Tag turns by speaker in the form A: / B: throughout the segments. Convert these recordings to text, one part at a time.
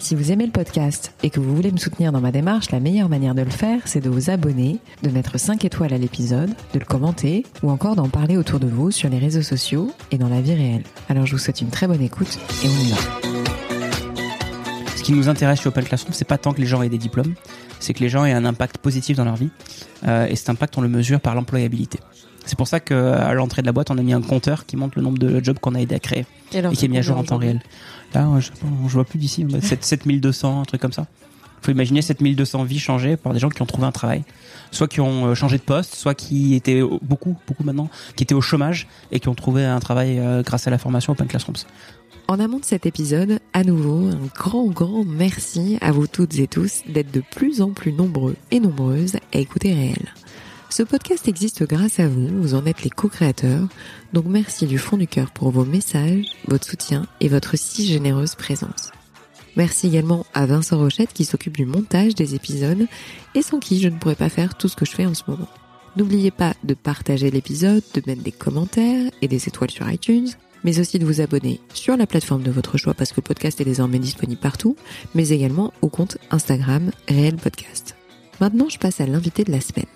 A: Si vous aimez le podcast et que vous voulez me soutenir dans ma démarche, la meilleure manière de le faire, c'est de vous abonner, de mettre 5 étoiles à l'épisode, de le commenter ou encore d'en parler autour de vous sur les réseaux sociaux et dans la vie réelle. Alors je vous souhaite une très bonne écoute et on y va.
B: Ce qui nous intéresse chez Open Classroom, c'est pas tant que les gens aient des diplômes, c'est que les gens aient un impact positif dans leur vie. Euh, et cet impact, on le mesure par l'employabilité. C'est pour ça qu'à l'entrée de la boîte, on a mis un compteur qui montre le nombre de jobs qu'on a aidé à créer et, qui est mis à jour en temps réel. Là, je, je vois plus d'ici, 7200, un truc comme ça. Il faut imaginer 7200 vies changées par des gens qui ont trouvé un travail, soit qui ont euh, changé de poste, soit qui étaient beaucoup, beaucoup maintenant, qui étaient au chômage et qui ont trouvé un travail euh, grâce à la formation Open Classrooms.
A: En amont de cet épisode, à nouveau, un grand, grand merci à vous toutes et tous d'être de plus en plus nombreux et nombreuses à écouter Réel. Ce podcast existe grâce à vous, vous en êtes les co-créateurs, donc merci du fond du cœur pour vos messages, votre soutien et votre si généreuse présence. Merci également à Vincent Rochette qui s'occupe du montage des épisodes et sans qui je ne pourrais pas faire tout ce que je fais en ce moment. N'oubliez pas de partager l'épisode, de mettre des commentaires et des étoiles sur iTunes, mais aussi de vous abonner sur la plateforme de votre choix parce que le podcast est désormais disponible partout, mais également au compte Instagram Réel Podcast. Maintenant, je passe à l'invité de la semaine.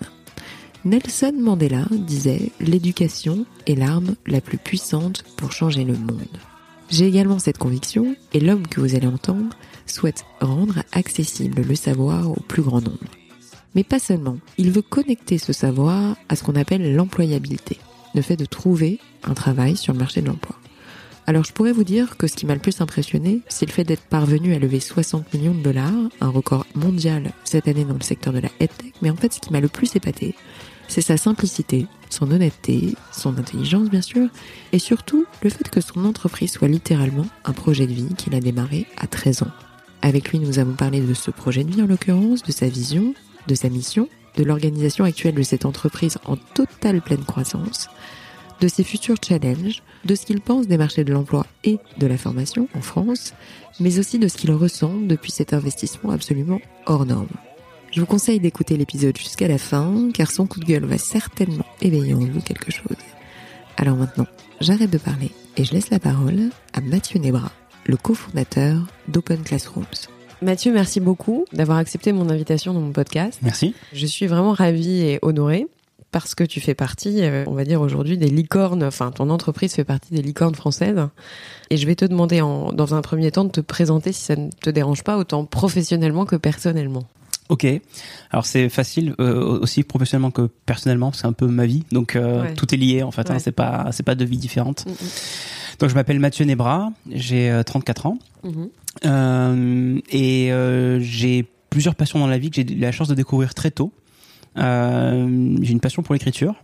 A: Nelson Mandela disait L'éducation est l'arme la plus puissante pour changer le monde. J'ai également cette conviction, et l'homme que vous allez entendre souhaite rendre accessible le savoir au plus grand nombre. Mais pas seulement, il veut connecter ce savoir à ce qu'on appelle l'employabilité, le fait de trouver un travail sur le marché de l'emploi. Alors je pourrais vous dire que ce qui m'a le plus impressionné, c'est le fait d'être parvenu à lever 60 millions de dollars, un record mondial cette année dans le secteur de la EdTech, mais en fait ce qui m'a le plus épaté, c'est sa simplicité, son honnêteté, son intelligence bien sûr, et surtout le fait que son entreprise soit littéralement un projet de vie qu'il a démarré à 13 ans. Avec lui, nous avons parlé de ce projet de vie en l'occurrence, de sa vision, de sa mission, de l'organisation actuelle de cette entreprise en totale pleine croissance, de ses futurs challenges, de ce qu'il pense des marchés de l'emploi et de la formation en France, mais aussi de ce qu'il ressent depuis cet investissement absolument hors norme. Je vous conseille d'écouter l'épisode jusqu'à la fin, car son coup de gueule va certainement éveiller en vous quelque chose. Alors maintenant, j'arrête de parler et je laisse la parole à Mathieu Nebra, le cofondateur d'Open Classrooms. Mathieu, merci beaucoup d'avoir accepté mon invitation dans mon podcast.
B: Merci.
A: Je suis vraiment ravie et honorée parce que tu fais partie, euh, on va dire aujourd'hui, des licornes, enfin ton entreprise fait partie des licornes françaises. Et je vais te demander en, dans un premier temps de te présenter si ça ne te dérange pas, autant professionnellement que personnellement.
B: Ok, alors c'est facile euh, aussi professionnellement que personnellement, c'est un peu ma vie, donc euh, tout est lié en fait. Hein, c'est pas c'est pas deux vies différentes. Mm, mm. Donc je m'appelle Mathieu Nebra, j'ai 34 euh, ans mm-hmm. et j'ai plusieurs passions dans la vie que j'ai eu la chance de découvrir très tôt. j'ai une passion pour l'écriture,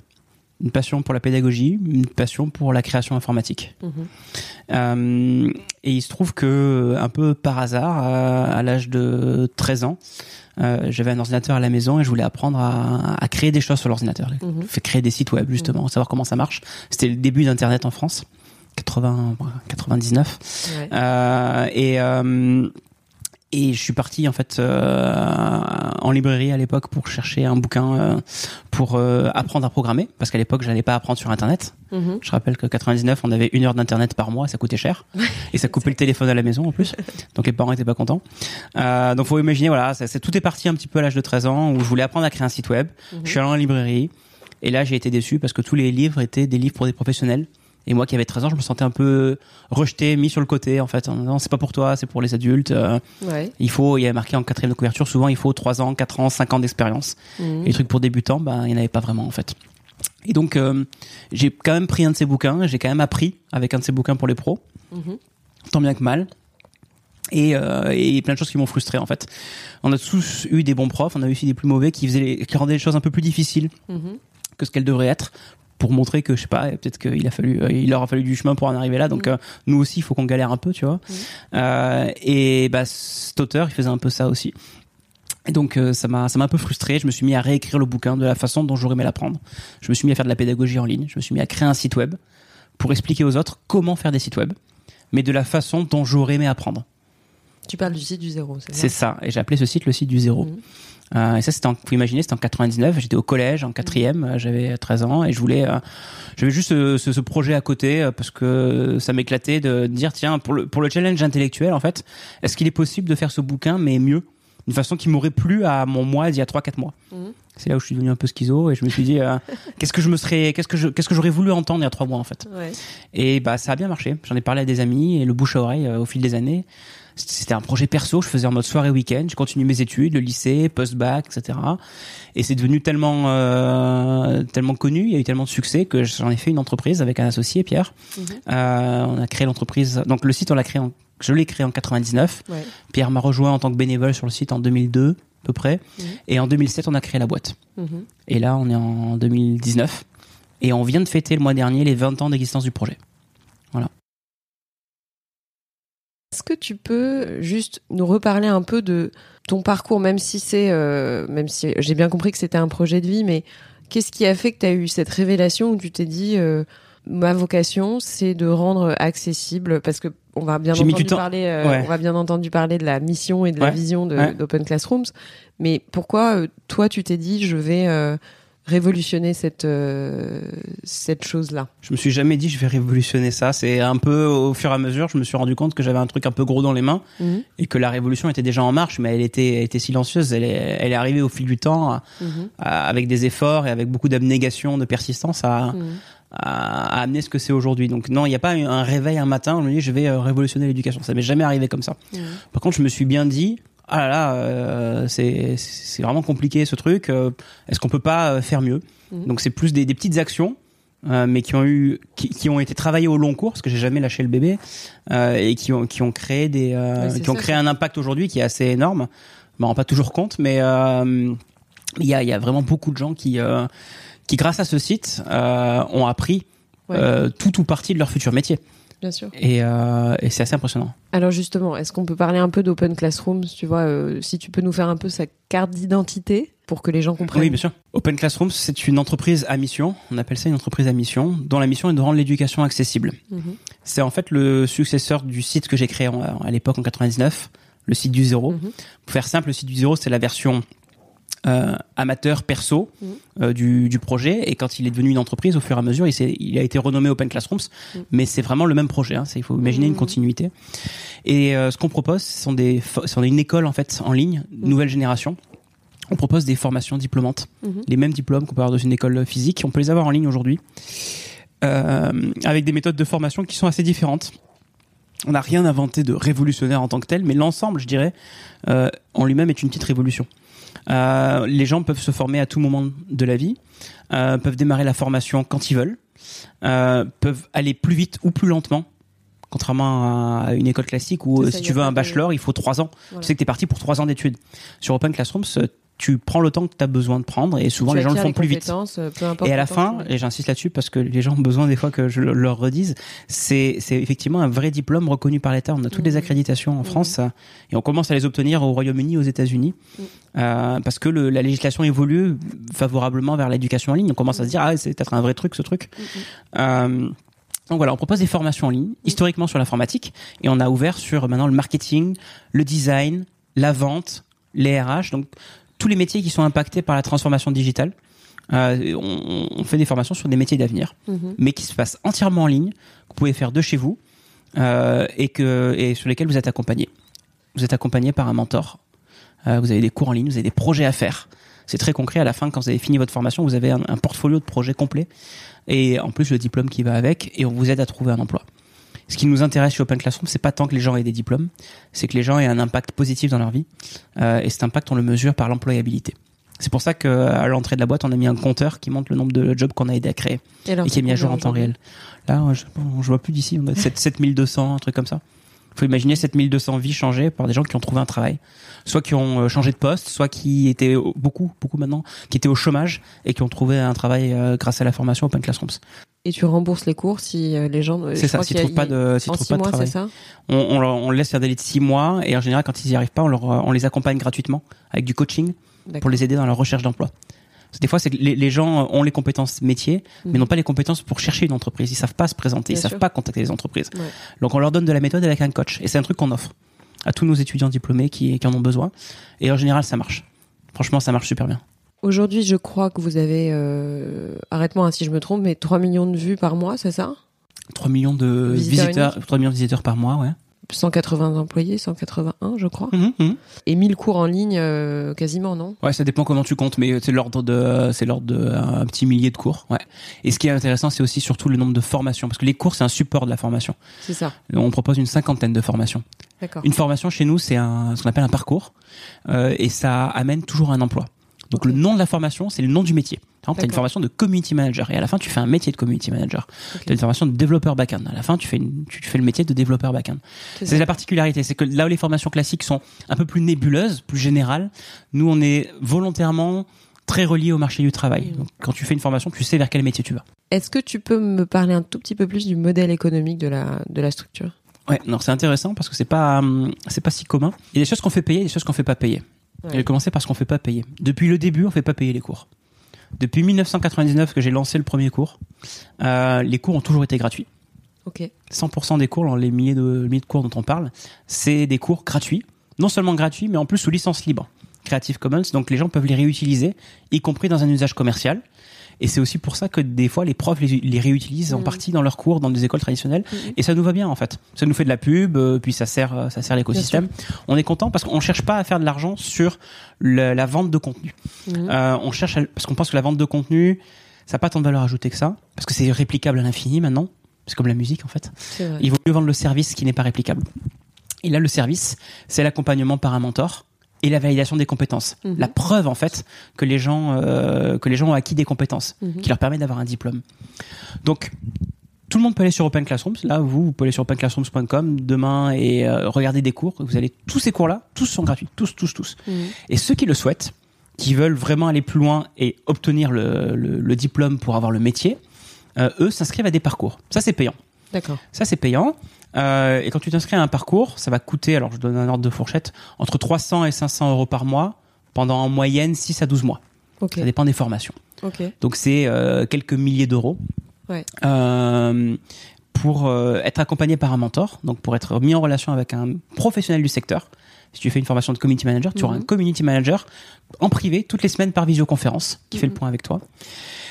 B: une passion pour la pédagogie, une passion pour la création informatique. Mm-hmm. et il se trouve que un peu par hasard, à l'âge de 13 ans, euh, j'avais un ordinateur à la maison et je voulais apprendre à, à créer des choses sur l'ordinateur. Mhm. Fait créer des sites web justement, mhm. savoir comment ça marche. C'était le début d'internet en France, 80, 99. Euh, et euh, et je suis parti en fait euh, en librairie à l'époque pour chercher un bouquin euh, pour euh, apprendre à programmer parce qu'à l'époque j'allais pas apprendre sur internet. Mhm. Je rappelle que 99 on avait une heure d'internet par mois, ça coûtait cher et ça coupait le téléphone à la maison en plus. Donc les parents étaient pas contents. Euh, donc faut imaginer voilà, ça, tout est parti un petit peu à l'âge de 13 ans où je voulais apprendre à créer un site web. Mhm. Je suis allé en librairie et là j'ai été déçu parce que tous les livres étaient des livres pour des professionnels. Et moi qui avais 13 ans, je me sentais un peu rejeté, mis sur le côté en fait. Non, c'est pas pour toi, c'est pour les adultes. Euh, ouais. Il faut, il y a marqué en quatrième de couverture, souvent il faut 3 ans, 4 ans, 5 ans d'expérience. Mmh. Et les trucs pour débutants, ben, il n'y en avait pas vraiment en fait. Et donc euh, j'ai quand même pris un de ces bouquins, j'ai quand même appris avec un de ces bouquins pour les pros, mmh. tant bien que mal. Et, euh, et plein de choses qui m'ont frustré en fait. On a tous eu des bons profs, on a eu aussi des plus mauvais qui faisaient les, qui rendaient les choses un peu plus difficiles. Mmh. que ce qu'elles devraient être pour montrer que je sais pas peut-être qu'il a fallu euh, il leur a fallu du chemin pour en arriver là donc mm. euh, nous aussi il faut qu'on galère un peu tu vois mm. euh, et bah cet auteur il faisait un peu ça aussi et donc ça m'a ça m'a un peu frustré je me suis mis à réécrire le bouquin de la façon dont j'aurais aimé l'apprendre je me suis mis à faire de la pédagogie en ligne je me suis mis à créer un site web pour expliquer aux autres comment faire des sites web, mais de la façon dont j'aurais aimé apprendre.
C: Tu parles du site du zéro, c'est ça
B: C'est ça? Et j'ai appelé ce site le site du zéro. Mhm. Euh, et ça, c'était, vous imaginez, c'était en 99. J'étais au collège, en quatrième. Euh, j'avais 13 ans et je voulais, euh, j'avais juste ce, ce, projet à côté parce que ça m'éclatait de dire, tiens, pour le, pour le challenge intellectuel, en fait, est-ce qu'il est possible de faire ce bouquin, mais mieux, d'une façon qui m'aurait plu à mon moi d'il y a 3-4 mois? Mhm. C'est là où je suis devenu un peu schizo et je me suis dit, qu'est-ce que je me serais, qu'est-ce que je, qu'est-ce que j'aurais voulu entendre il y a 3 mois, en fait? Ouais. Et bah, ça a bien marché. J'en ai parlé à des amis et le bouche à oreille au fil des années c'était un projet perso, je faisais en mode soirée week-end, je continue mes études, le lycée, post-bac, etc. Et c'est devenu tellement euh, tellement connu, il y a eu tellement de succès que j'en ai fait une entreprise avec un associé Pierre. Mhm. Euh, on a créé l'entreprise. Donc le site on l'a créé, en, je l'ai créé en 99. Pierre m'a rejoint en tant que bénévole sur le site en 2002 à peu près. Mhm. Et en 2007 on a créé la boîte. Mhm. Et là on est en 2019 et on vient de fêter le mois dernier les 20 ans d'existence du projet. Voilà.
C: Est-ce que tu peux juste nous reparler un peu de ton parcours, même si c'est, euh, même si j'ai bien compris que c'était un projet de vie, mais qu'est-ce qui a fait que tu as eu cette révélation où tu t'es dit, euh, ma vocation, c'est de rendre accessible, parce que on va bien entendu parler, euh, on va bien entendu parler de la mission et de la vision d'Open Classrooms, mais pourquoi toi tu t'es dit, je vais révolutionner cette euh, cette chose là
B: Je me suis jamais dit je vais révolutionner ça. C'est un peu au fur et à mesure, je me suis rendu compte que j'avais un truc un peu gros dans les mains mhm. et que la révolution était déjà en marche, mais elle était était silencieuse. Elle est elle est arrivée au fil du temps, mhm. avec des efforts et avec beaucoup d'abnégation, de persistance à, mhm. à, amener ce que c'est aujourd'hui. Donc non, il n'y a pas un réveil un matin, on me dit je vais euh, révolutionner l'éducation. Ça m'est jamais arrivé comme ça. Par contre, je me suis bien dit ah là là, euh, c'est vraiment compliqué ce truc. Euh, est-ce qu'on peut pas faire mieux? Donc c'est plus des, des, petites actions, mais qui ont eu qui, qui, ont été travaillées au long cours parce que j'ai jamais lâché le bébé et qui ont qui ont créé des qui ont créé un impact aujourd'hui qui est assez énorme. Je m'en rends pas toujours compte, mais il y a il y a vraiment beaucoup de gens qui qui grâce à ce site ont appris tout ou partie de leur futur métier.
C: Bien sûr.
B: Et, euh, et c'est assez impressionnant.
C: Alors justement, est-ce qu'on peut parler un peu d'Open Classrooms Tu vois, euh, si tu peux nous faire un peu sa carte d'identité pour que les gens comprennent?
B: Oui, bien sûr. Open Classrooms, c'est une entreprise à mission. On appelle ça une entreprise à mission, dont la mission est de rendre l'éducation accessible. Mhm. C'est en fait le successeur du site que j'ai créé à l'époque en 99, le site du zéro. Mhm. Pour faire simple, le site du zéro, c'est la version euh, amateur perso mmh. euh, du, du, projet. Et quand il est devenu une entreprise au fur et à mesure il, il a été renommé Open Classrooms. Mmh. mais c'est vraiment le même projet hein, il faut imaginer une mmh. continuité. Et euh, ce qu'on propose ce sont des c'est une école en fait en ligne nouvelle génération. On propose des formations diplômantes. Les mêmes diplômes qu'on peut avoir dans une école physique. On peut les avoir en ligne aujourd'hui avec des méthodes de formation qui sont assez différentes on n'a rien inventé de révolutionnaire en tant que tel, mais l'ensemble, je dirais, en lui-même est une petite révolution. Euh, les gens peuvent se former à tout moment de la vie, euh, peuvent démarrer la formation quand ils veulent, euh, peuvent aller plus vite ou plus lentement contrairement à une école classique où si tu veux un bachelor, il faut trois ans. Tu sais que tu es parti pour trois ans d'études. Sur Open Classrooms, tu prends le temps que tu as besoin de prendre et souvent les gens le font plus vite.
C: Euh,
B: et à la fin, et j'insiste là-dessus parce que les gens ont besoin des fois que je leur redise, c'est effectivement un vrai diplôme reconnu par l'État. On a toutes les mmh. accréditations en mmh. France et on commence à les obtenir au Royaume-Uni, aux États-Unis mmh. euh, parce que le, la législation évolue favorablement vers l'éducation en ligne. On commence à se dire ah c'est peut-être un vrai truc ce truc. Euh, donc voilà, on propose des formations en ligne, historiquement sur l'informatique, et on a ouvert sur maintenant le marketing, le design, la vente, les RH. Donc tous les métiers qui sont impactés par la transformation digitale. Euh, on, fait des formations sur des métiers d'avenir, mhm. mais qui se passent entièrement en ligne, que vous pouvez faire de chez vous euh, et que et sur lesquels vous êtes accompagné. Vous êtes accompagné par un mentor. Euh, vous avez des cours en ligne, vous avez des projets à faire. C'est très concret. À la fin, quand vous avez fini votre formation, vous avez un, un portfolio de projets complet et en plus le diplôme qui va avec, et on vous aide à trouver un emploi ce qui nous intéresse chez Open Classroom, c'est pas tant que les gens aient des diplômes, c'est que les gens aient un impact positif dans leur vie. Euh, et cet impact, on le mesure par l'employabilité. C'est pour ça qu'à l'entrée de la boîte, on a mis un compteur qui montre le nombre de jobs qu'on a aidé à créer et, qui est mis à jour en temps réel. Là, je, je vois plus d'ici, on a 7200, un truc comme ça. Il faut imaginer 7200 vies changées par des gens qui ont trouvé un travail, soit qui ont euh, changé de poste, soit qui étaient beaucoup, beaucoup maintenant, qui étaient au chômage et qui ont trouvé un travail euh, grâce à la formation Open Classrooms.
C: Et tu rembourses les cours si euh, les gens.
B: C'est ça. S'ils trouvent pas de, s'ils trouvent pas de travail. Ça? On, on, on, laisse faire des de six mois et en général, quand ils y arrivent pas, on, leur, on les accompagne gratuitement avec du coaching pour les aider dans leur recherche d'emploi. Des fois, c'est que les, gens ont les compétences métiers, mais mhm. n'ont pas les compétences pour chercher une entreprise. Ils savent pas se présenter, ils savent pas contacter les entreprises. Donc, on leur donne de la méthode avec un coach. Et c'est un truc qu'on offre à tous nos étudiants diplômés qui, qui en ont besoin. Et en général, ça marche. Franchement, ça marche super bien.
C: Aujourd'hui, je crois que vous avez, euh, arrête-moi hein, si je me trompe, mais 3 millions de vues par mois, c'est ça?
B: 3 millions de visiteurs, 3 millions de visiteurs par mois, ouais.
C: 180 employés, 181 je crois. Mhm, mhm. Et 1000 cours en ligne euh, quasiment, non?
B: Ouais, ça dépend comment tu comptes, mais c'est l'ordre de c'est l'ordre de un petit millier de cours. Ouais. Et ce qui est intéressant, c'est aussi surtout le nombre de formations, parce que les cours c'est un support de la formation.
C: C'est ça.
B: On propose une cinquantaine de formations.
C: D'accord.
B: Une formation chez nous, c'est un ce qu'on appelle un parcours, euh, et ça amène toujours un emploi. Donc le nom de la formation, c'est le nom du métier. Tu as une formation de community manager et à la fin tu fais un métier de community manager. Tu as une formation de développeur backend. À la fin tu fais tu fais le métier de développeur backend. C'est la particularité, c'est que là où les formations classiques sont un peu plus nébuleuses, plus générales, nous on est volontairement très relié au marché du travail. Donc, quand tu fais une formation, tu sais vers quel métier tu vas.
C: Est-ce que tu peux me parler un tout petit peu plus du modèle économique de la de la structure?
B: Ouais, non, c'est intéressant parce que c'est pas hum, c'est pas si commun. Il y a des choses qu'on fait payer, et des choses qu'on fait pas payer. Ouais. vais commencer par ce qu'on fait pas payer. Depuis le début, on fait pas payer les cours. Depuis 1999 que j'ai lancé le premier cours, euh, les cours ont toujours été gratuits.
C: Ok.
B: 100% des cours, les milliers de, milliers de cours dont on parle, c'est des cours gratuits. Non seulement gratuits, mais en plus sous licence libre. Creative Commons, donc les gens peuvent les réutiliser, y compris dans un usage commercial. Et c'est aussi pour ça que des fois les profs les, réutilisent en mm. partie dans leurs cours dans des écoles traditionnelles. Mm. Et ça nous va bien en fait. Ça nous fait de la pub, euh, puis ça sert, euh, ça sert l'écosystème. On est content parce qu'on cherche pas à faire de l'argent sur la vente de contenu. Mm. Euh, on cherche parce qu'on pense que la vente de contenu, ça n'a pas tant de valeur ajoutée que ça, parce que c'est réplicable à l'infini maintenant. C'est comme la musique en fait. Il vaut mieux vendre le service qui n'est pas réplicable. Et là, le service, c'est l'accompagnement par un mentor et la validation des compétences. Mhm. La preuve en fait que les gens euh, que les gens ont acquis des compétences mhm. qui leur permet d'avoir un diplôme. Donc tout le monde peut aller sur Open Classrooms. Là, vous, vous pouvez aller sur openclassrooms.com demain et euh, regarder des cours. Vous allez tous ces cours-là, tous sont gratuits, tous, tous, tous. Mhm. Et ceux qui le souhaitent, qui veulent vraiment aller plus loin et obtenir le, le, diplôme pour avoir le métier, euh, eux s'inscrivent à des parcours. Ça, c'est payant.
C: D'accord.
B: Ça, c'est payant. Euh, et quand tu t'inscris à un parcours, ça va coûter, alors je donne un ordre de fourchette, entre 300 et 500 euros par mois, pendant en moyenne 6 à 12 mois. Ça dépend des formations. Donc c'est euh, quelques milliers d'euros.
C: Ouais.
B: Euh, pour être accompagné par un mentor, donc pour être mis en relation avec un professionnel du secteur. Si tu fais une formation de community manager, tu auras un mhm. community manager en privé toutes les semaines par visioconférence qui fait le mhm. point avec toi.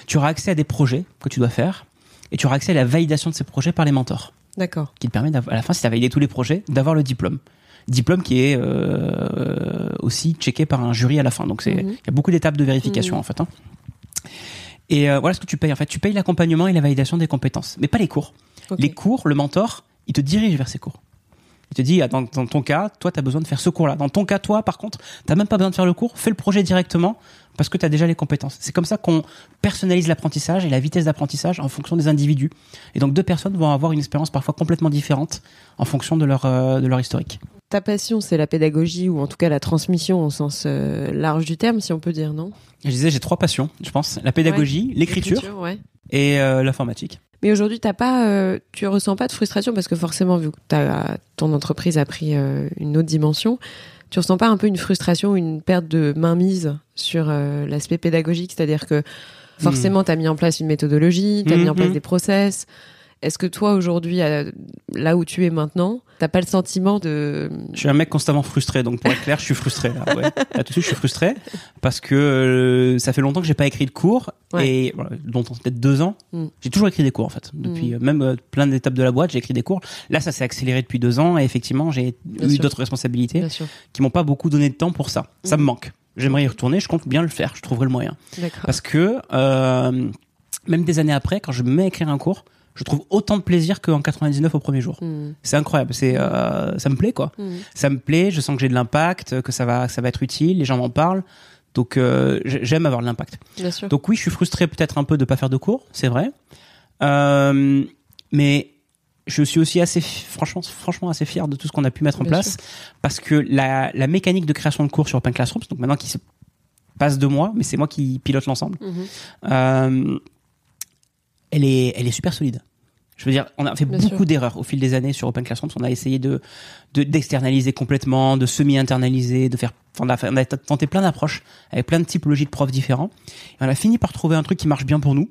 B: Tu auras accès à des projets que tu dois faire et tu auras accès à la validation de ces projets par les mentors.
C: D'accord.
B: Qui te permet, à la fin, si tu as validé tous les projets, d'avoir le diplôme. Diplôme qui est euh, aussi checké par un jury à la fin. Donc c'est, mhm. il y a beaucoup d'étapes de vérification mhm. en fait. Hein. Et euh, voilà ce que tu payes en fait. Tu payes l'accompagnement et la validation des compétences, mais pas les cours. Les cours, le mentor, il te dirige vers ces cours. Il te dit, ah, dans, dans ton cas, toi, tu as besoin de faire ce cours-là. Dans ton cas, toi, par contre, tu même pas besoin de faire le cours. Fais le projet directement parce que tu as déjà les compétences. C'est comme ça qu'on personnalise l'apprentissage et la vitesse d'apprentissage en fonction des individus. Et donc deux personnes vont avoir une expérience parfois complètement différente en fonction de leur, euh, de leur historique.
C: Ta passion, c'est la pédagogie ou en tout cas la transmission au sens euh, large du terme, si on peut dire, non?
B: Je disais, j'ai trois passions, je pense. La pédagogie, l'écriture et euh, l'informatique.
C: Mais aujourd'hui, t'as pas, tu ressens pas de frustration parce que forcément, vu que ton entreprise a pris une autre dimension, tu ressens pas un peu une frustration, une perte de mainmise sur euh, l'aspect pédagogique? C'est-à-dire que forcément, hmm. tu as mis en place une méthodologie, tu as mis en place hmm. des process. Est-ce que toi, aujourd'hui, là où tu es maintenant, t'as pas le sentiment de...
B: Je suis un mec constamment frustré, donc pour être clair, je suis frustré là. Ouais. Là, tout de suite, je suis frustré parce que euh, ça fait longtemps que j'ai pas écrit de cours et voilà, longtemps, peut-être deux ans. Hmm. J'ai toujours écrit des cours en fait. Depuis euh, même euh, plein d'étapes de la boîte, j'ai écrit des cours. Là, ça s'est accéléré depuis deux ans et effectivement, j'ai eu d'autres responsabilités qui m'ont pas beaucoup donné de temps pour ça. Ça me manque. J'aimerais y retourner. Je compte bien le faire. Je trouverai le moyen. Parce que même des années après, quand je me mets à écrire un cours je trouve autant de plaisir qu'en 99 au premier jour. Hmm. C'est incroyable, c'est euh, ça me plaît quoi. Hmm. Ça me plaît, je sens que j'ai de l'impact, que ça va ça va être utile, les gens m'en parlent. Donc euh, j'aime avoir de l'impact. Donc oui, je suis frustré peut-être un peu de pas faire de cours, c'est vrai. Euh, mais je suis aussi assez franchement franchement assez fier de tout ce qu'on a pu mettre en place parce que la, la mécanique de création de cours sur Open Classrooms, donc maintenant qui se passe de moi, mais c'est moi qui pilote l'ensemble. Mhm. Euh, elle est, elle est super solide. Je veux dire, on a fait beaucoup d'erreurs au fil des années sur Open Classrooms. On a essayé de d'externaliser complètement, de semi-internaliser, de faire. on a, on a tenté plein d'approches avec plein de typologies de profs différents. Et on a fini par trouver un truc qui marche bien pour nous.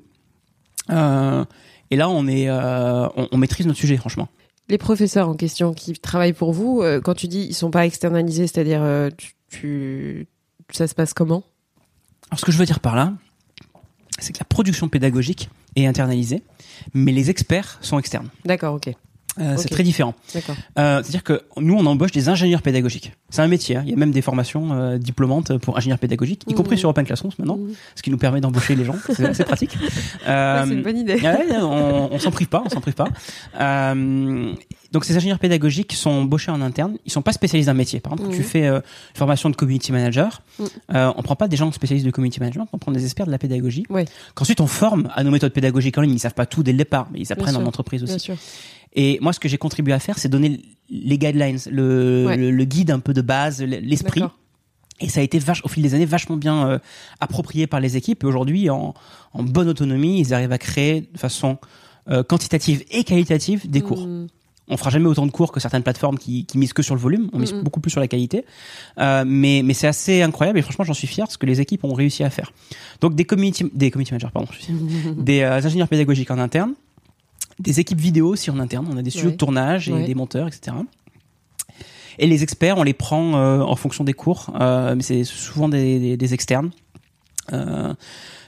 B: Euh, et là, on est, euh, on, maîtrise notre sujet, franchement.
C: Les professeurs en question qui travaillent pour vous, euh, quand tu dis ils sont pas externalisés, c'est-à-dire tu, ça se passe comment?
B: Alors, ce que je veux dire par là, c'est que la production pédagogique est internalisée, mais les experts sont externes.
C: D'accord, ok.
B: Euh, c'est très différent. Euh, C'est-à-dire que nous, on embauche des ingénieurs pédagogiques. C'est un métier. Hein. Il y a même des formations euh, diplômantes pour ingénieurs pédagogiques, y compris mmh. sur Open Classrooms maintenant, mmh. ce qui nous permet d'embaucher les gens. C'est pratique.
C: Euh, c'est une bonne idée.
B: on, on s'en prive pas, on s'en prive pas. Euh, donc ces ingénieurs pédagogiques sont embauchés en interne. Ils sont pas spécialisés d'un métier. Par exemple, quand tu mmh. fais une formation de community manager, on prend pas des gens spécialisés de community management, on prend des experts de la pédagogie. Oui. Qu'ensuite on forme à nos méthodes pédagogiques en ligne. Ils savent pas tout dès le départ, mais ils apprennent en entreprise aussi. Et moi, ce que j'ai contribué à faire, c'est donner les guidelines, le, le, guide un peu de base, l'esprit. Et ça a été vache, au fil des années vachement bien euh, approprié par les équipes. Et aujourd'hui, en, en, bonne autonomie, ils arrivent à créer de façon euh, quantitative et qualitative des cours. Mm. On fera jamais autant de cours que certaines plateformes qui, qui misent que sur le volume. On mise mm, mm. beaucoup plus sur la qualité. Euh, mais mais c'est assez incroyable et franchement, j'en suis fier ce que les équipes ont réussi à faire. Donc des community, des community managers, pardon, des euh, ingénieurs pédagogiques en interne des équipes vidéo aussi en interne. On a des studios de tournage et des monteurs, etc. Et les experts, on les prend euh, en fonction des cours, euh, mais c'est souvent des, des, externes, euh,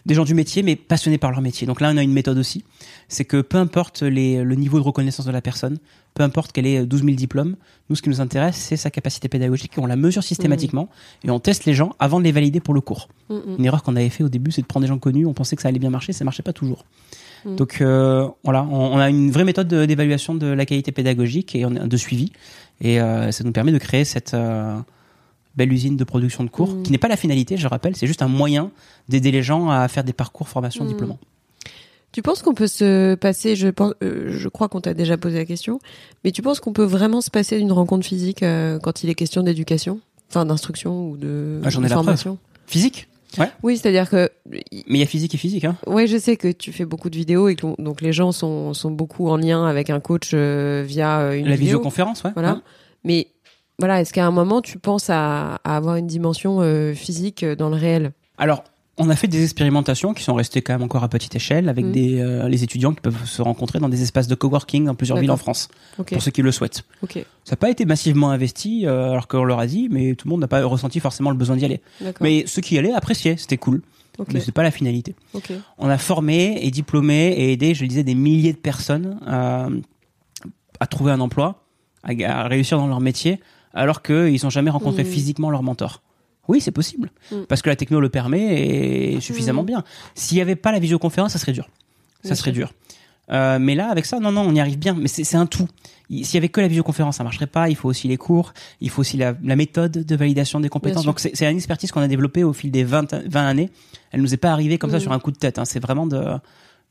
B: des gens du métier, mais passionnés par leur métier. Donc là, on a une méthode aussi, c'est que peu importe les, le niveau de reconnaissance de la personne, peu importe qu'elle ait 12 000 diplômes, nous, ce qui nous intéresse, c'est sa capacité pédagogique. On la mesure systématiquement et on teste les gens avant de les valider pour le cours. Mm, mm. Une erreur qu'on avait fait au début, c'est de prendre des gens connus. On pensait que ça allait bien marcher, ça marchait pas toujours. Mm. Donc euh, voilà, on, a une vraie méthode d'évaluation de, la qualité pédagogique et de suivi, et euh, ça nous permet de créer cette euh, belle usine de production de cours, mm. qui n'est pas la finalité, je rappelle, c'est juste un moyen d'aider les gens à faire des parcours formation mm. diplômant.
C: Tu penses qu'on peut se passer, je pense, je crois qu'on t'a déjà posé la question, mais tu penses qu'on peut vraiment se passer d'une rencontre physique quand il est question d'éducation, enfin d'instruction ou de,
B: ah, j'en ai formation? Physique? Ouais.
C: Oui, c'est-à-dire que.
B: Mais il y a physique et physique, hein.
C: Oui, je sais que tu fais beaucoup de vidéos et que donc les gens sont, sont beaucoup en lien avec un coach euh, via euh, une
B: la
C: vidéo.
B: visioconférence, ouais.
C: Voilà. Mais voilà, est-ce qu'à un moment tu penses à, à avoir une dimension euh, physique dans le réel?
B: Alors, on a fait des expérimentations qui sont restées quand même encore à petite échelle avec mm. des euh, les étudiants qui peuvent se rencontrer dans des espaces de coworking dans plusieurs villes en France pour ceux qui le souhaitent. Ça n'a pas été massivement investi euh, alors qu'on leur a dit, mais tout le monde n'a pas ressenti forcément le besoin d'y aller. Mais ceux qui y allaient appréciaient, c'était cool. Mais c'est pas la finalité. On a formé et diplômé et aidé, je le disais, des milliers de personnes à, à trouver un emploi, à, réussir dans leur métier, alors qu'ils n'ont jamais rencontré mm. physiquement leur mentor. Oui, c'est possible. Mm. Parce que la techno le permet et suffisamment mm. bien. S'il n'y avait pas la visioconférence, ça serait dur. Ça serait dur. Euh, mais là, avec ça, non, non, on y arrive bien. Mais c'est un tout. S'il y avait que la visioconférence, ça marcherait pas. Il faut aussi les cours, il faut aussi la, méthode de validation des compétences. Donc c'est une expertise qu'on a développée au fil des 20, 20 années. Elle nous est pas arrivée comme ça mm. sur un coup de tête. Hein. C'est vraiment de,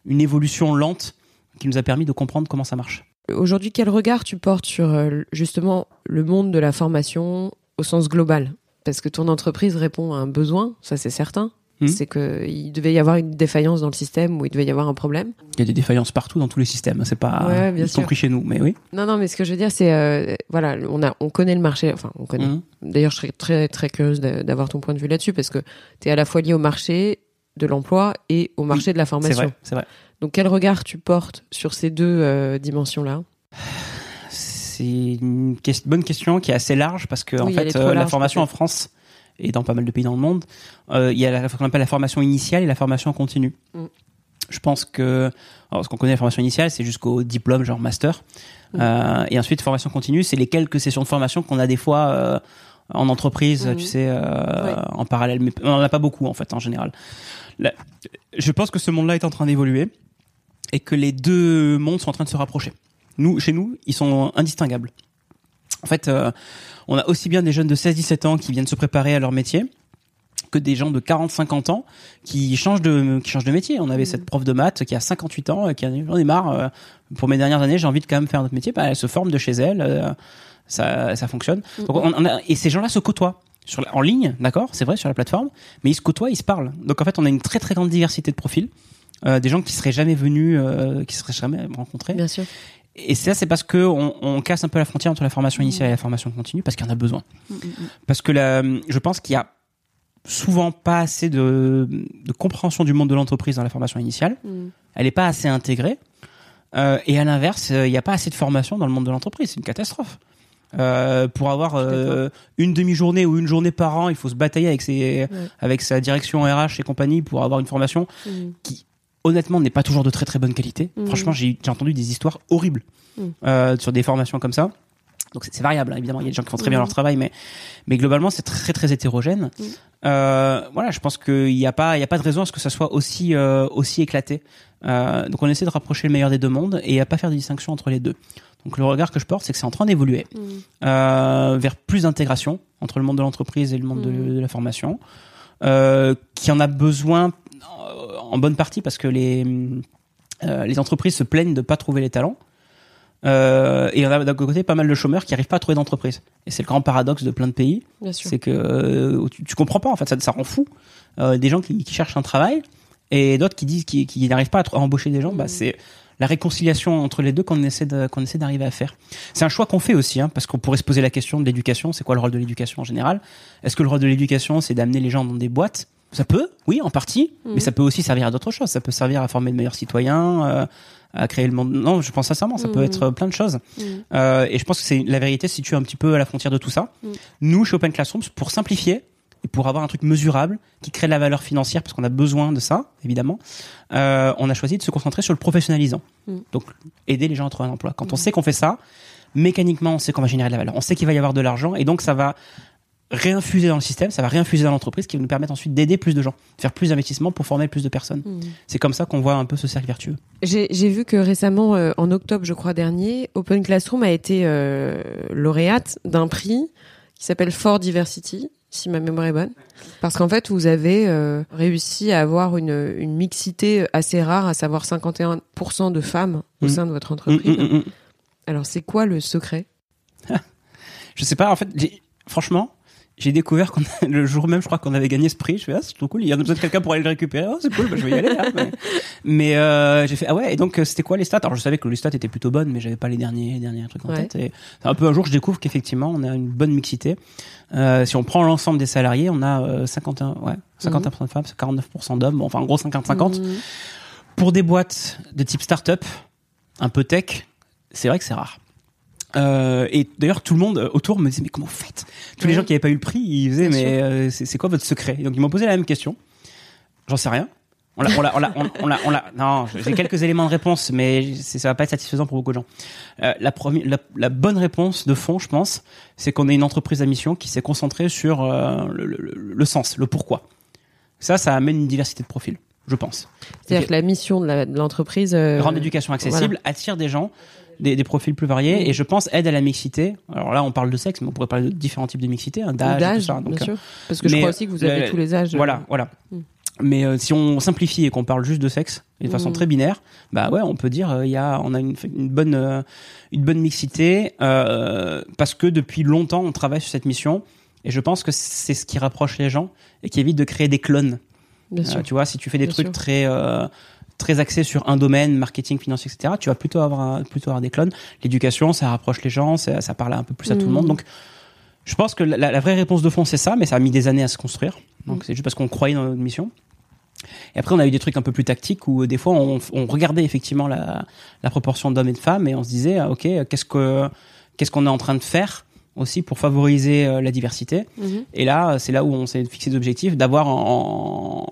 B: une évolution lente qui nous a permis de comprendre comment ça marche.
C: Aujourd'hui, quel regard tu portes sur euh, justement le monde de la formation au sens global? Parce que ton entreprise répond à un besoin, ça c'est certain. Hmm. C'est qu'il devait y avoir une défaillance dans le système ou il devait y avoir un problème.
B: Il y a des défaillances partout dans tous les systèmes, c'est pas y compris chez nous, mais oui.
C: Non, non, mais ce que je veux dire, c'est euh, voilà, on a, on connaît le marché, enfin, on connaît. Hmm. D'ailleurs, je serais très, très curieuse d'avoir ton point de vue là-dessus parce que tu es à la fois lié au marché de l'emploi et au marché de la formation. C'est
B: vrai, c'est vrai.
C: Donc, quel regard tu portes sur ces deux euh, dimensions-là?
B: C'est une bonne question qui est assez large parce que en fait euh, la formation en France et dans pas mal de pays dans le monde, euh, il y a ce qu'on appelle la formation initiale et la formation continue. Mm. Je pense que alors, ce qu'on connaît la formation initiale, c'est jusqu'au diplôme genre master, mm. euh, et ensuite formation continue, c'est les quelques sessions de formation qu'on a des fois en entreprise, mm. tu sais, en parallèle, mais on n'en a pas beaucoup en fait en général. je pense que ce monde-là est en train d'évoluer et que les deux mondes sont en train de se rapprocher. Nous, chez nous, ils sont indistinguables. En fait, euh, on a aussi bien des jeunes de 16-17 ans qui viennent se préparer à leur métier que des gens de 40-50 ans qui changent de qui changent de métier. On avait mmh. cette prof de maths qui a 58 ans et qui a j'en ai marre euh, pour mes dernières années, j'ai envie de quand même faire notre métier, bah, elle se forme de chez elle, euh, ça ça fonctionne. Mmh. Donc on, a, et ces gens-là se côtoient sur en ligne, d'accord, c'est vrai sur la plateforme, mais ils se côtoient, ils se parlent. Donc en fait, on a une très très grande diversité de profils des gens qui seraient jamais venus, qui seraient jamais rencontrés.
C: Bien sûr.
B: Et ça, c'est parce que on, on, casse un peu la frontière entre la formation initiale et la formation continue, parce qu'il y en a besoin. Mm, mm, mm. Parce que la, je pense qu'il y a souvent pas assez de, de, compréhension du monde de l'entreprise dans la formation initiale. Elle n'est pas assez intégrée. Euh, et à l'inverse, il n'y a pas assez de formation dans le monde de l'entreprise. C'est une catastrophe. Euh, pour avoir euh, une demi-journée ou une journée par an, il faut se batailler avec ses, avec sa direction RH et compagnie pour avoir une formation qui honnêtement n'est pas toujours de très très bonne qualité. Mmh. Franchement, j'ai entendu des histoires horribles mmh. euh, sur des formations comme ça. Donc c'est variable, hein, évidemment. Il y a des gens qui font très bien mmh. leur travail, mais mais globalement c'est très très hétérogène. Euh, voilà, je pense qu'il n'y a pas y a pas de raison à ce que ça soit aussi euh, aussi éclaté. Donc on essaie de rapprocher le meilleur des deux mondes et à pas faire de distinction entre les deux. Donc le regard que je porte, c'est que c'est en train d'évoluer euh, vers plus d'intégration entre le monde de l'entreprise et le monde de, de, la formation, qui en a besoin en bonne partie parce que les, euh, les entreprises se plaignent de pas trouver les talents. Euh, et on a d'un côté pas mal de chômeurs qui arrivent pas à trouver d'entreprise. Et c'est le grand paradoxe de plein de pays. C'est que euh, tu, tu, comprends pas en fait, ça, ça rend fou. Euh, des gens qui, qui, cherchent un travail et d'autres qui disent qu'ils n'arrivent pas à, embaucher des gens. Bah, mmh. c'est la réconciliation entre les deux qu'on essaie qu'on essaie d'arriver à faire. C'est un choix qu'on fait aussi, hein, parce qu'on pourrait se poser la question de l'éducation. C'est quoi le rôle de l'éducation en général? Est-ce que le rôle de l'éducation c'est d'amener les gens dans des boîtes? Ça peut, oui, en partie, mais mhm. ça peut aussi servir à d'autres choses. Ça peut servir à former de meilleurs citoyens, euh, à créer le monde. Non, je pense sincèrement, ça peut mhm. être plein de choses. Mhm. Euh, et je pense que c'est la vérité se situe un petit peu à la frontière de tout ça. Nous, chez Open Classrooms, pour simplifier et pour avoir un truc mesurable qui crée de la valeur financière, parce qu'on a besoin de ça, évidemment, euh, on a choisi de se concentrer sur le professionnalisant. Donc, aider les gens à trouver un emploi. Quand on sait qu'on fait ça, mécaniquement, on sait qu'on va générer de la valeur. On sait qu'il va y avoir de l'argent, et donc ça va réinfuser dans le système, ça va réinfuser dans l'entreprise, qui va nous permettre ensuite d'aider plus de gens, faire plus d'investissements pour former plus de personnes. Hmm. C'est comme ça qu'on voit un peu ce cercle vertueux.
C: J'ai vu que récemment, euh, en octobre, je crois dernier, Open Classroom a été euh, lauréate d'un prix qui s'appelle For Diversity, si ma mémoire est bonne, parce qu'en fait, vous avez euh, réussi à avoir une, une, mixité assez rare, à savoir 51% de femmes au hmm. sein de votre entreprise. Hmm, Alors, c'est quoi le secret?
B: Je sais pas. En fait, franchement j'ai découvert qu'on le jour même, je crois qu'on avait gagné ce prix. Je fais ah c'est trop cool. Il y a besoin de quelqu'un pour aller le récupérer. Oh c'est cool, bah, je vais y aller. Mais, euh, j'ai fait ah ouais. Et donc euh, c'était quoi les stats? Alors je savais que les stats étaient plutôt bonnes, mais j'avais pas les derniers derniers trucs en tête. Et un peu un jour je découvre qu'effectivement on a une bonne mixité. Euh, si on prend l'ensemble des salariés, on a 51 ouais 51% de femmes, 49% d'hommes. enfin en gros 50-50. Mhm. Pour des boîtes de type start-up, un peu tech, c'est vrai que c'est rare. Euh, et d'ailleurs, tout le monde autour me disait mais comment vous faites? Tous les gens qui n'avaient pas eu le prix, ils disaient mais euh, c'est quoi votre secret? Donc ils m'ont posé la même question. J'en sais rien. On l'a, on l'a, on l'a, on l'a, on l'a. Non, j'ai quelques éléments de réponse, mais ça va pas être satisfaisant pour beaucoup de gens. Euh, la, première, la, la, bonne réponse de fond, je pense, c'est qu'on est une entreprise à mission qui s'est concentrée sur le, le, le, sens, le pourquoi. Ça, ça amène une diversité de profils, je pense.
C: C'est-à-dire que la mission de l'entreprise euh,
B: rendre l'éducation accessible, attire des gens des, des, profils plus variés et je pense aide à la mixité. Alors là, on parle de sexe, mais on pourrait parler de différents types de mixité, hein, d'âge, tout ça.
C: Donc, bien sûr. Parce que je crois aussi que vous avez tous les âges.
B: Voilà, voilà. Hmm. Mais euh, si on simplifie et qu'on parle juste de sexe et de façon hmm. très binaire, bah ouais, on peut dire il euh, y a on a une, une bonne euh, une bonne mixité parce que depuis longtemps on travaille sur cette mission et je pense que c'est ce qui rapproche les gens et qui évite de créer des clones. Sûr. tu vois, si tu fais des trucs très très axé sur un domaine, marketing, finance, etc., tu vas plutôt avoir, plutôt avoir des clones. L'éducation, ça rapproche les gens, ça, ça parle un peu plus à tout le monde. Mm. Donc, je pense que la, vraie réponse de fond, c'est ça, mais ça a mis des années à se construire. Donc, mm. c'est juste parce qu'on croyait dans notre mission. Et après, on a eu des trucs un peu plus tactiques où des fois, on, on regardait effectivement la, la proportion d'hommes et de femmes et on se disait, ah, ok, qu'est-ce que qu'est-ce qu'on est en train de faire aussi pour favoriser euh, la diversité. Mm-hmm. Et là, c'est là où on s'est fixé des objectifs d'avoir en,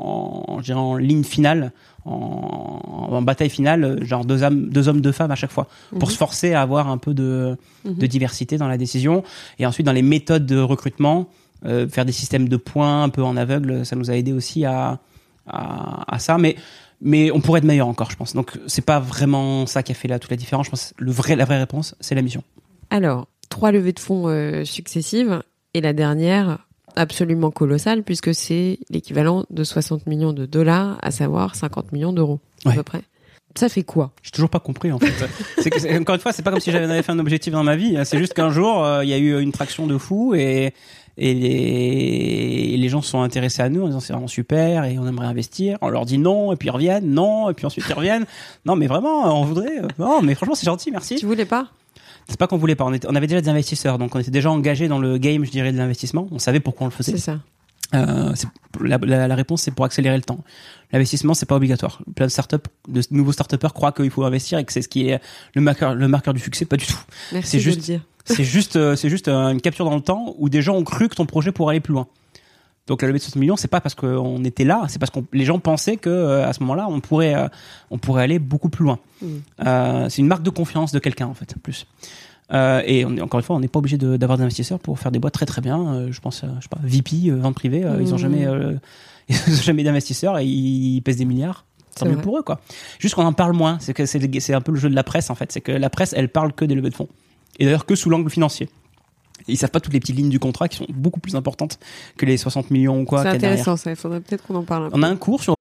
B: en, en, en, ligne finale en, bataille finale, genre deux hommes, deux hommes, deux femmes à chaque fois, pour mhm. se forcer à avoir un peu de, mhm. de, diversité dans la décision. Et ensuite, dans les méthodes de recrutement, euh, faire des systèmes de points un peu en aveugle, ça nous a aidé aussi à, à, à ça. Mais mais on pourrait être meilleur encore, je pense. Donc c'est pas vraiment ça qui a fait là toute la différence. Je pense le vrai, la vraie réponse, c'est la mission.
C: Alors trois levées de fonds euh, successives et la dernière absolument colossal puisque c'est l'équivalent de 60 millions de dollars, à savoir 50 millions d'euros à peu près. Ça fait quoi?
B: J'ai toujours pas compris en fait. que, encore une fois, c'est pas comme si j'avais fait un objectif dans ma vie. C'est juste qu'un jour, euh, il y a eu une traction de fou et et les, les gens sont intéressés à nous en disant c'est vraiment super et on aimerait investir. On leur dit non et puis ils reviennent, non et puis ensuite ils reviennent. Non mais vraiment, on voudrait. Non mais franchement c'est gentil, merci.
C: Tu voulais pas?
B: C'est pas qu'on voulait pas. On, on, avait déjà des investisseurs, donc on était déjà engagé dans le game, je dirais, de l'investissement. On savait pourquoi on le faisait.
C: C'est ça.
B: Euh, la, la, la, réponse, c'est pour accélérer le temps. L'investissement, c'est pas obligatoire. Plein de startups, de nouveaux startupeurs croient qu'il faut investir et que c'est ce qui est le marqueur, le marqueur du succès. Pas du tout.
C: C'est
B: juste, c'est juste, euh, c'est juste une capture dans le temps où des gens ont cru que ton projet pourrait aller plus loin. Donc la levée de 60 millions, c'est pas parce qu'on était là, c'est parce que les gens pensaient que euh, à ce moment-là, on pourrait, euh, on pourrait aller beaucoup plus loin. Mm. Euh, c'est une marque de confiance de quelqu'un en fait, plus. Et on est, encore une fois, on n'est pas obligé d'avoir des investisseurs pour faire des boîtes très très bien. Je pense, je sais pas, VP, vente privée, ils ont mmh. jamais, ils ont jamais d'investisseurs et ils pèsent des milliards. Tant mieux pour eux, quoi. Juste qu'on en parle moins. C'est que c'est un peu le jeu de la presse, en fait. C'est que la presse, elle parle que des levées de fonds. Et d'ailleurs que sous l'angle financier. Ils savent pas toutes les petites lignes du contrat qui sont beaucoup plus importantes que les 60 millions ou quoi.
C: C'est intéressant, ça. Il faudrait peut-être qu'on en parle un peu.
B: On a un cours sur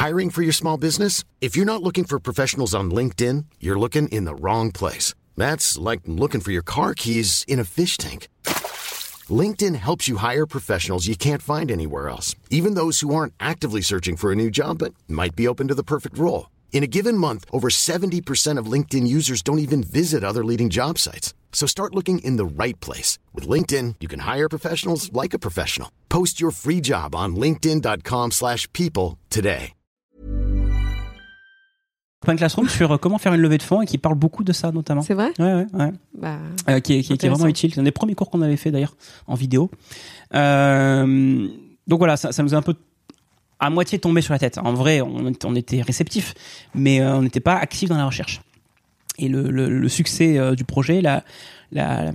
D: Hiring for your small business? If you're not looking for professionals on LinkedIn, you're looking in the wrong place. That's like looking for your car keys in a fish tank. LinkedIn helps you hire professionals you can't find anywhere else, even those who aren't actively searching for a new job but might be open to the perfect role. In a given month, over 70% of LinkedIn users don't even visit other leading job sites. So start looking in the right place. With LinkedIn, you can hire professionals like a professional. Post your free job on linkedin.com slash people today.
B: Point Classroom sur euh, comment faire une levée de fonds et qui parle beaucoup de ça notamment.
C: C'est vrai
B: Ouais, ouais, ouais.
C: Bah,
B: euh, qui, qui, qui, est vraiment utile. C'est un des premiers cours qu'on avait fait d'ailleurs en vidéo. Euh, donc voilà, ça, ça, nous a un peu à moitié tombé sur la tête. En vrai, on, on était réceptif, mais euh, on n'était pas actif dans la recherche. Et le, le, le succès euh, du projet, la, la,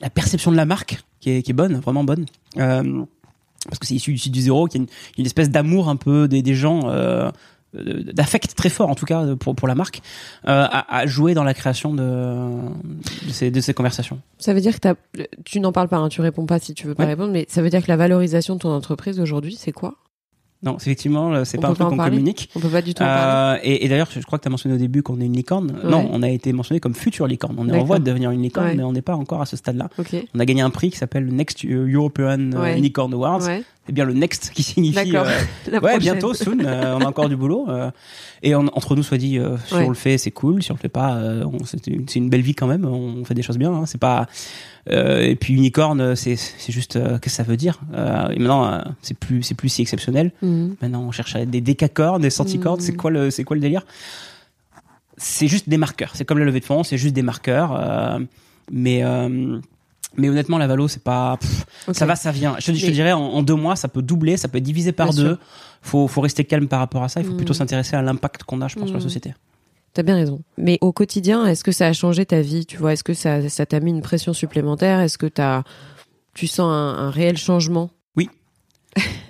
B: la, perception de la marque, qui est, qui est bonne, vraiment bonne. parce que c'est issu, du zéro, qui a une, une espèce d'amour un peu des, des gens d'affect très fort en tout cas pour, pour la marque euh, à, à, jouer dans la création de, de, ces, de ces conversations.
C: Ça veut dire que tu n'en parles pas, hein, tu réponds pas si tu veux pas répondre, mais ça veut dire que la valorisation de ton entreprise aujourd'hui, c'est quoi?
B: Non, effectivement, c'est pas un truc qu'on communique.
C: On peut pas du tout en parler.
B: Euh, et, et d'ailleurs, je crois que tu as mentionné au début qu'on est une licorne. Non, on a été mentionné comme future licorne. On est en voie de devenir une licorne, mais on n'est pas encore à ce stade-là.
C: Okay.
B: On a gagné un prix qui s'appelle le Next European euh, Unicorn Awards. C'est bien le next qui signifie
C: euh,
B: ouais bientôt soon euh, on a encore du boulot euh, et on, entre nous soit dit euh, si on le fait c'est cool si on le fait pas c'est une, une, belle vie quand même on fait des choses bien hein, c'est pas et puis unicorne c'est c'est juste qu'est-ce que ça veut dire et maintenant c'est plus c'est plus si exceptionnel.
C: Mmh.
B: maintenant on cherche des décacornes des centicornes mmh. c'est quoi le c'est quoi le délire? C'est juste des marqueurs c'est comme la levée de fonds c'est juste des marqueurs mais mais honnêtement, la valo, c'est pas. okay. Ça va, ça vient. Je, je dirais, en, en, deux mois, ça peut doubler, ça peut être divisé par bien deux. Sûr. Faut, faut rester calme par rapport à ça. Il faut mmh. plutôt s'intéresser à l'impact qu'on a, je pense, mmh. sur la société.
C: T'as bien raison. Mais au quotidien, est-ce que ça a changé ta vie Tu vois, est-ce que ça, ça t'a mis une pression supplémentaire? Est-ce que t'as, tu sens un, un réel changement?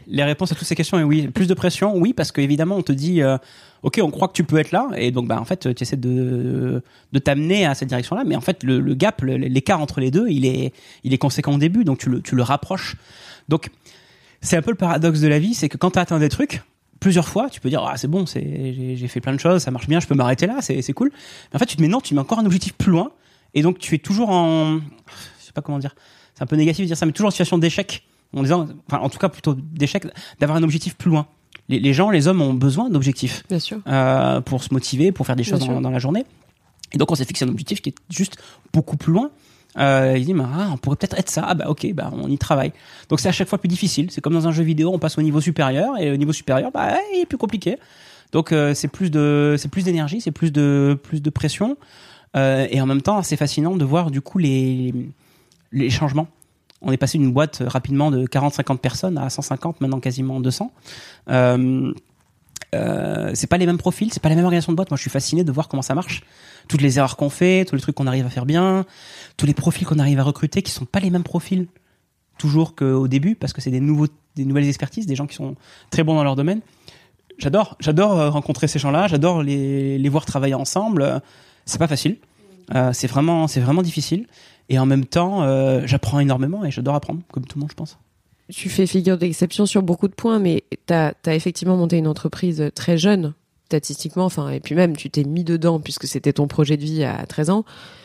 B: Les réponses à toutes ces questions est oui. Plus de pression, oui, parce qu'évidemment, on te dit. Euh, ok, on croit que tu peux être là, et donc bah en fait, tu essaies de de t'amener à cette direction-là, mais en fait, le, le gap, l'écart entre les deux, il est il est conséquent au début, donc tu le tu le rapproches. Donc c'est un peu le paradoxe de la vie, c'est que quand tu atteint des trucs plusieurs fois, tu peux dire ah c'est bon, j'ai fait plein de choses, ça marche bien, je peux m'arrêter là, c'est c'est cool. Mais en fait, tu te mets non, tu mets encore un objectif plus loin, et donc tu es toujours en, je sais pas comment dire, c'est un peu négatif de dire ça, mais toujours en situation d'échec en disant, enfin en tout cas plutôt d'échec, d'avoir un objectif plus loin les, les, gens, les hommes ont besoin d'objectifs.
C: Bien sûr.
B: Euh, pour se motiver, pour faire des choses dans, dans, la journée. Et donc on s'est fixé un objectif qui est juste beaucoup plus loin. Euh, il dit, bah, ah, on pourrait peut-être être ça. Ah, bah ok, bah on y travaille. Donc c'est à chaque fois plus difficile. C'est comme dans un jeu vidéo, on passe au niveau supérieur et au niveau supérieur, bah il est plus compliqué. Donc euh, c'est plus de, c'est plus d'énergie, c'est plus de, plus de pression. Euh, et en même temps, c'est fascinant de voir du coup les, les changements on est passé d'une boîte rapidement de 40-50 personnes à 150, maintenant quasiment 200. Euh, euh, c'est pas les mêmes profils, c'est pas la même organisation de boîte. Moi, je suis fasciné de voir comment ça marche. Toutes les erreurs qu'on fait, tous les trucs qu'on arrive à faire bien, tous les profils qu'on arrive à recruter qui sont pas les mêmes profils toujours qu'au début parce que c'est des nouveaux, des nouvelles expertises, des gens qui sont très bons dans leur domaine. J'adore, j'adore euh, rencontrer ces gens-là, j'adore les, les voir travailler ensemble. C'est pas facile, euh, c'est vraiment, c'est vraiment difficile. Et en même temps, euh, j'apprends énormément et j'adore apprendre, comme tout le monde, je pense.
C: tu fais figure d'exception sur beaucoup de points, mais tu as, effectivement monté une entreprise très jeune, statistiquement, enfin, et puis même, tu t'es mis dedans puisque c'était ton projet de vie à 13 ans.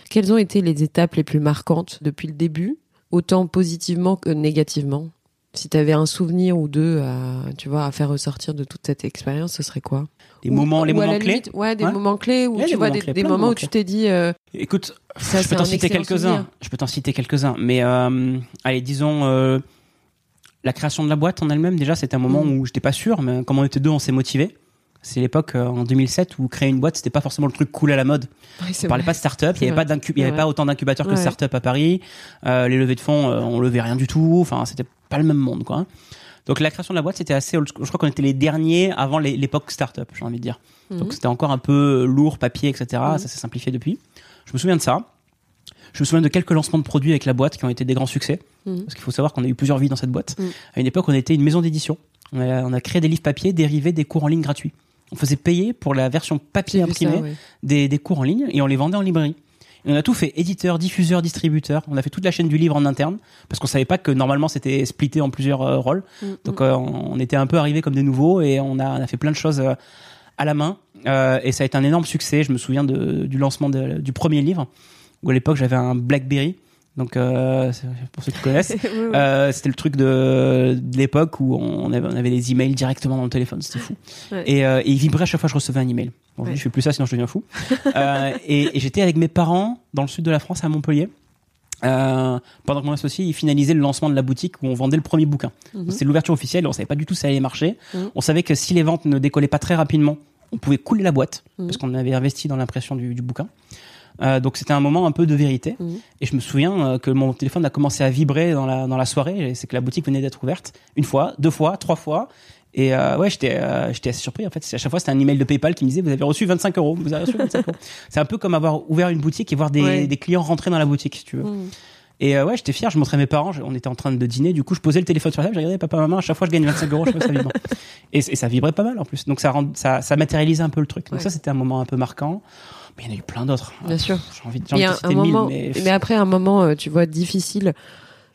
C: Quelles ont été les étapes les plus marquantes depuis le début, autant positivement que négativement? Si tu avais un souvenir ou deux à, tu vois, à faire ressortir de toute cette expérience, ce serait quoi
B: les moments, les moments clés.
C: ouais, des moments clés où tu vois des, moments, où tu t'es dit. Euh,
B: Écoute, je peux t'en citer quelques-uns. Je peux t'en citer quelques-uns, mais euh, allez, disons euh, la création de la boîte en elle-même. Déjà, c'était un moment mm. où j'étais pas sûr, mais comme on était deux, on s'est motivé. C'est l'époque en 2007 où créer une boîte, c'était pas forcément le truc cool à la mode. on parlait pas de start-up, il y avait pas il y avait pas autant d'incubateurs que de start-up à Paris. les levées de fonds, on levait rien du tout. Enfin, c'était pas le même monde, quoi. Donc la création de la boîte, c'était assez Je crois qu'on était les derniers avant l'époque startup, j'ai envie de dire. Mhm. Donc c'était encore un peu lourd, papier, etc. Mhm. Ça s'est simplifié depuis. Je me souviens de ça. Je me souviens de quelques lancements de produits avec la boîte qui ont été des grands succès. Mhm. Parce qu'il faut savoir qu'on a eu plusieurs vies dans cette boîte. À une époque, on était une maison d'édition. On a, créé des livres papier dérivés des cours en ligne gratuits. On faisait payer pour la version papier imprimée des, des cours en ligne et on les vendait en librairie on a tout fait, éditeur, diffuseur, distributeur. On a fait toute la chaîne du livre en interne parce qu'on savait pas que normalement c'était splitté en plusieurs euh, rôles. Mm, Donc mm. Euh, on était un peu arrivé comme des nouveaux et on a, fait plein de choses euh, à la main. et ça a été un énorme succès. Je me souviens du lancement du premier livre où à l'époque j'avais un BlackBerry donc, euh, pour ceux qui connaissent, euh, c'était le truc de, de l'époque où on avait, on avait, les emails directement dans le téléphone, c'était fou. Et, euh, et, il vibrait à chaque fois que je recevais un email. Bon, Je fais plus ça, sinon je deviens fou. euh, et, et j'étais avec mes parents dans le sud de la France, à Montpellier. Euh, pendant que mon associé il finalisait le lancement de la boutique où on vendait le premier bouquin. Mhm. C'était l'ouverture officielle, on savait pas du tout si ça allait marcher. Mhm. On savait que si les ventes ne décollaient pas très rapidement, on pouvait couler la boîte mhm. parce qu'on avait investi dans l'impression du, du, bouquin. Euh, donc c'était un moment un peu de vérité. Mhm. Et je me souviens que mon téléphone a commencé à vibrer dans la, dans la soirée. C'est que la boutique venait d'être ouverte une fois, deux fois, trois fois. Et euh, ouais, j'étais euh, j'étais assez surpris en fait. À chaque fois, c'était un email de PayPal qui me disait vous avez reçu 25 euros. Vous avez reçu 25 euros. C'est un peu comme avoir ouvert une boutique et voir des, des clients rentrer dans la boutique, si tu veux. Mhm. Et euh, ouais, j'étais fier. Je montrais mes parents. On était en train de dîner. Du coup, je posais le téléphone sur la table. J'ai regardé papa, maman. À chaque fois, je gagne 25 euros. Je ça. Et, et, ça vibrait pas mal en plus. Donc ça rend, ça, ça matérialisait un peu le truc. Donc ça, c'était un moment un peu marquant. Mais il y en a eu plein d'autres.
C: Bien sûr.
B: J'ai envie, de citer mille, mais...
C: mais après un moment, tu vois, difficile.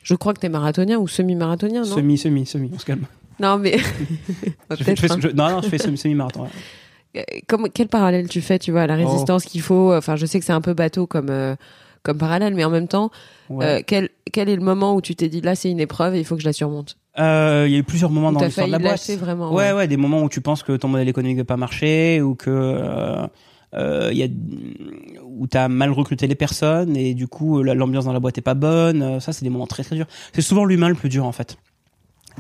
C: Je crois que tu es marathonien ou semi-marathonien, non?
B: Semi, semi, semi. On se calme.
C: Non, mais.
B: je fais, hein. non, non, je fais semi-marathon.
C: Euh, comme, quel parallèle tu fais, tu vois, la oh. résistance qu'il faut? Enfin, je sais que c'est un peu bateau comme, euh, comme parallèle, mais en même temps, quel, quel est le moment où tu t'es dit là, c'est une épreuve et il faut que je la surmonte?
B: Euh, il y a eu plusieurs moments dans l'histoire de la boîte.
C: Vraiment,
B: ouais, ouais, des moments où tu penses que ton modèle économique va pas marcher ou que euh, euh, y a où t'as mal recruté les personnes et du coup l'ambiance dans la boîte est pas bonne. Euh, ça, c'est des moments très très durs. C'est souvent l'humain le plus dur en fait.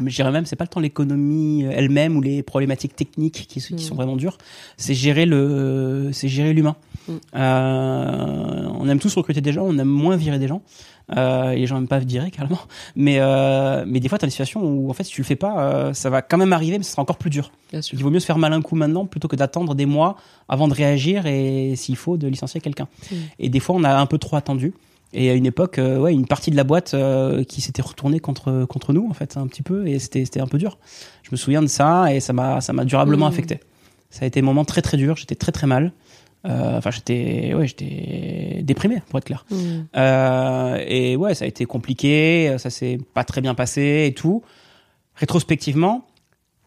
B: Je dirais même, c'est pas le temps l'économie elle-même ou les problématiques techniques qui, qui mm. sont vraiment dures. C'est gérer le, c'est gérer l'humain. Mm. Euh, on aime tous recruter des gens, on aime moins virer des gens. Euh, les gens n'aiment pas virer carrément. Mais euh, mais des fois, t'as des situations où en fait, si tu le fais pas, euh, ça va quand même arriver, mais ce sera encore plus dur. Il vaut mieux se faire mal un coup maintenant plutôt que d'attendre des mois avant de réagir et s'il faut de licencier quelqu'un. Mm. Et des fois, on a un peu trop attendu. Et à une époque, euh, ouais, une partie de la boîte euh, qui s'était retournée contre contre nous en fait un petit peu et c'était c'était un peu dur. Je me souviens de ça et ça m'a ça m'a durablement mmh. affecté. Ça a été un moment très très dur. J'étais très très mal. Euh, enfin, j'étais ouais, j'étais déprimé pour être clair. Mmh. Et ouais, ça a été compliqué. Ça s'est pas très bien passé et tout. Rétrospectivement,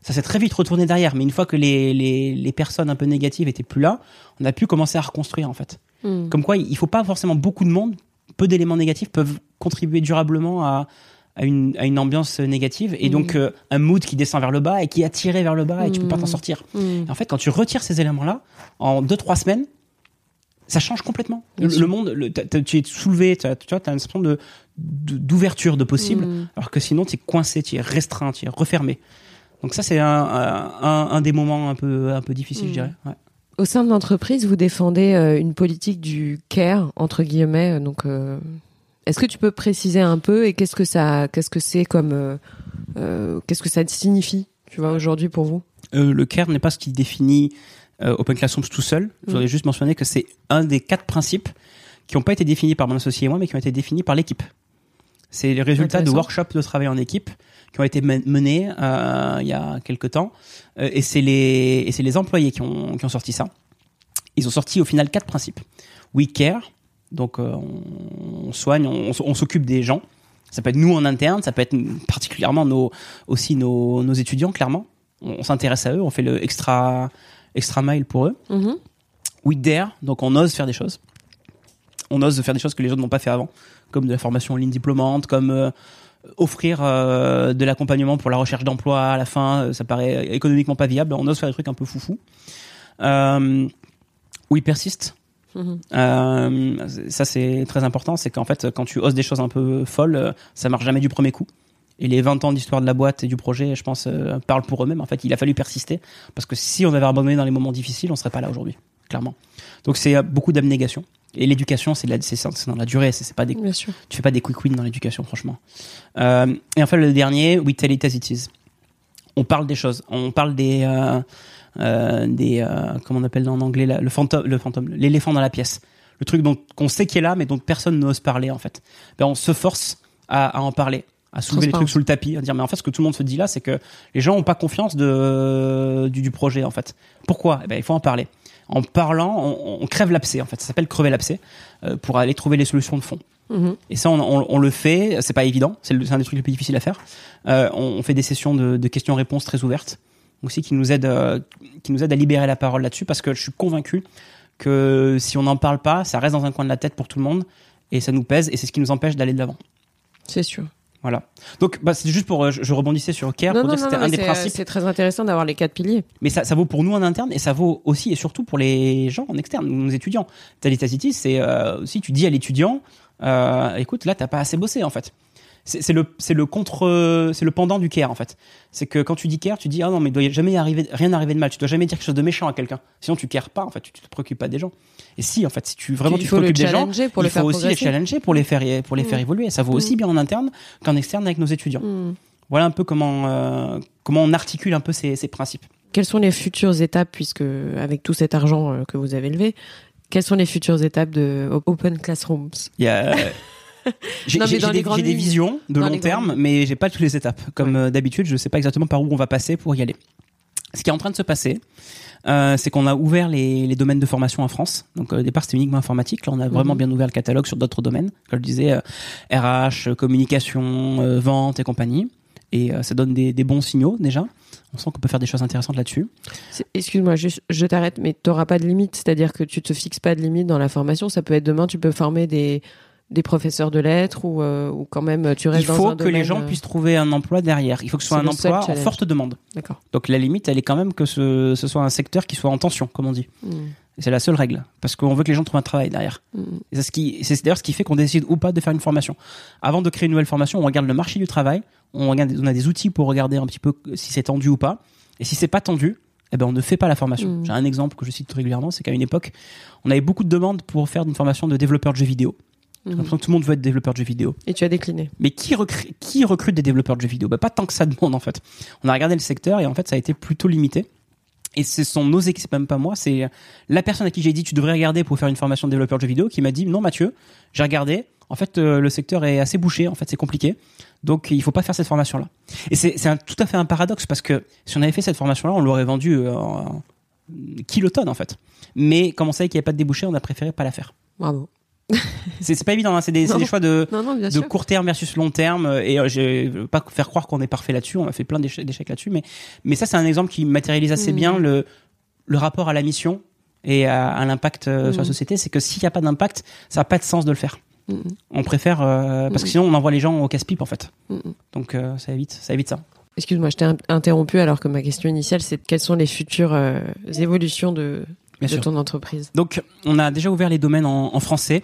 B: ça s'est très vite retourné derrière. Mais une fois que les, les, les personnes un peu négatives étaient plus là, on a pu commencer à reconstruire en fait. Mmh. Comme quoi, il faut pas forcément beaucoup de monde peu d'éléments négatifs peuvent contribuer durablement à, à, une, à une, ambiance négative et donc mmh. euh, un mood qui descend vers le bas et qui est attiré vers le bas et tu peux pas t'en mmh. sortir. Mmh. En fait, quand tu retires ces éléments-là, en deux trois semaines, ça change complètement. Le, monde, tu es soulevé, tu as une sorte de d'ouverture de, possible, alors que sinon tu es coincé, tu es restreint, tu es refermé. Donc ça, c'est un, un, un, des moments un peu, un peu difficiles, je dirais. Ouais.
C: Au sein de l'entreprise, vous défendez euh, une politique du care entre guillemets. Euh, donc, euh, est-ce que tu peux préciser un peu et qu'est-ce que ça, qu'est-ce que c'est comme, qu'est-ce que ça signifie, tu vois, aujourd'hui pour vous?
B: Le care n'est pas ce qui définit Open Classrooms tout seul. Je voudrais mm. juste mentionner que c'est un des quatre principes qui n'ont pas été définis par mon associé et moi, mais qui ont été définis par l'équipe. C'est les résultats de workshops de travail en équipe qui ont été menés euh, il y a quelques temps. Euh, et c'est les, et c'est les employés qui ont, qui ont sorti ça. Ils ont sorti au final quatre principes. We care, donc euh, on, soigne, on, on s'occupe des gens. Ça peut être nous en interne, ça peut être particulièrement nos, aussi nos, nos étudiants, clairement. On, s'intéresse à eux, on fait le extra, extra mile pour eux. Mm We dare, donc on ose faire des choses. On ose faire des choses que les autres n'ont pas fait avant, comme de la formation en ligne diplômante, comme euh, offrir euh, de l'accompagnement pour la recherche d'emploi à la fin, euh, ça paraît économiquement pas viable. On ose faire des trucs un peu foufou. Euh, we persiste. Mhm. Euh, ça c'est très important, c'est qu'en fait quand tu oses des choses un peu folles, ça marche jamais du premier coup. Et les 20 ans d'histoire de la boîte et du projet, je pense, euh, parlent pour eux-mêmes. En fait, il a fallu persister parce que si on avait abandonné dans les moments difficiles, on serait pas là aujourd'hui, clairement. Donc c'est euh, beaucoup d'abnégation. Et l'éducation, c'est dans la durée, c'est pas des, Bien sûr. tu fais pas des quick wins dans l'éducation, franchement. Euh, et enfin le dernier, we tell it as it is. On parle des choses, on parle des, euh, euh, des, comment on appelle en anglais le fantôme, le fantôme, l'éléphant dans la pièce, le truc dont qu'on sait qu'il est là, mais dont personne n'ose parler en fait. Ben, on se force à, à en parler à soulever les trucs sous le tapis, à dire mais en fait ce que tout le monde se dit là, c'est que les gens ont pas confiance de du, du projet en fait. Pourquoi? Eh ben il faut en parler. En parlant, on, on crève l'abcès en fait. Ça s'appelle crever l'abcès euh, pour aller trouver les solutions de fond. Mm-hmm. Et ça, on, on, on, le fait. C'est pas évident. C'est un des trucs les plus difficiles à faire. Euh, on, fait des sessions de, de questions-réponses très ouvertes aussi qui nous aident, euh, qui nous aident à libérer la parole là-dessus parce que je suis convaincu que si on n'en parle pas, ça reste dans un coin de la tête pour tout le monde et ça nous pèse et c'est ce qui nous empêche d'aller de l'avant.
C: C'est sûr.
B: Voilà. Donc, bah, c'est juste pour, euh, je, rebondissais sur Care pour dire que c'était un des principes.
C: C'est très intéressant d'avoir les quatre piliers.
B: Mais ça, ça vaut pour nous en interne et ça vaut aussi et surtout pour les gens en externe, nos étudiants. City, c'est euh, si tu dis à l'étudiant, euh, écoute, là, t'as pas assez bossé en fait c'est le c'est le contre c'est le pendant du care en fait. C'est que quand tu dis care, tu dis ah non mais il doit jamais arriver rien arriver de mal. Tu dois jamais dire quelque chose de méchant à quelqu'un. Sinon tu cares pas en fait. Tu te préoccupes pas des gens. Et si en fait si tu vraiment tu, te préoccupes des gens,
C: pour
B: il faut aussi les challenger pour les faire pour les faire mm. évoluer. Ça vaut aussi mm. bien en interne qu'en externe avec nos étudiants. Mm. Voilà un peu comment euh, comment on articule un peu ces, ces principes.
C: Quelles sont les futures étapes puisque avec tout cet argent euh, que vous avez levé, quelles sont les futures étapes de Open Classrooms?
B: Il y a j'ai des, des, visions de long terme, mais j'ai pas toutes les étapes. Comme euh, d'habitude, je sais pas exactement par où on va passer pour y aller. Ce qui est en train de se passer, euh, c'est qu'on a ouvert les, les, domaines de formation en France. Donc euh, au départ c'était uniquement informatique. Là on a vraiment mhm. bien ouvert le catalogue sur d'autres domaines. Comme je disais, RH, communication, vente et compagnie. Et ça donne des, des, bons signaux déjà. On sent qu'on peut faire des choses intéressantes là-dessus.
C: Excuse-moi, je, je t'arrête, mais tu n'auras pas de limite. C'est-à-dire que tu te fixes pas de limite dans la formation. Ça peut être demain, tu peux former des des professeurs de lettres ou, euh, ou quand même tu restes
B: Il faut que les gens puissent trouver un emploi derrière. Il faut que ce soit un emploi en forte demande. Donc la limite, elle est quand même que ce, ce soit un secteur qui soit en tension, comme on dit. Hmm. C'est la seule règle, parce qu'on veut que les gens trouvent un travail derrière. Hmm. C'est ce qui, c'est d'ailleurs ce qui fait qu'on décide ou pas de faire une formation. Avant de créer une nouvelle formation, on regarde le marché du travail, on regarde, on a des outils pour regarder un petit peu si c'est tendu ou pas. Et si c'est pas tendu, eh ben on ne fait pas la formation. Hmm. J'ai un exemple que je cite régulièrement, c'est qu'à une époque, on avait beaucoup de demandes pour faire une formation de développeur de jeux vidéo. J'ai l'impression que tout le monde veut être développeur de jeux vidéo.
C: Et tu as décliné.
B: Mais qui, recrute, qui recrute des développeurs de jeux vidéo? Bah, Pas tant que ça de monde en fait. On a regardé le secteur et en fait ça a été plutôt limité. Et ce sont nos équipes, même pas moi, c'est la personne à qui j'ai dit tu devrais regarder pour faire une formation de développeur de jeux vidéo qui m'a dit non Mathieu, j'ai regardé, en fait euh, le secteur est assez bouché, en fait c'est compliqué, donc il faut pas faire cette formation là. Et c'est tout à fait un paradoxe parce que si on avait fait cette formation là, on l'aurait vendue euh, en kilotonnes en fait. Mais comme on savait qu'il n'y avait pas de débouché, on a préféré pas la faire.
C: Bravo
B: c'est pas évident, hein. c'est des, des, choix de, de court terme versus long terme. Et euh, je veux pas faire croire qu'on est parfait là-dessus. On a fait plein d'échecs là-dessus, mais mais ça c'est un exemple qui matérialise assez bien mm. le le rapport à la mission et à, l'impact euh, sur la mm. société. C'est que s'il n'y a pas d'impact, ça n'a pas de sens de le faire. On préfère euh, parce que sinon on envoie les gens au casse-pipe en fait. Donc ça évite ça évite ça.
C: Excuse-moi, je t'ai interrompu alors que ma question initiale c'est quelles sont les futures évolutions de de ton entreprise
B: Donc, on a déjà ouvert les domaines en, en, français.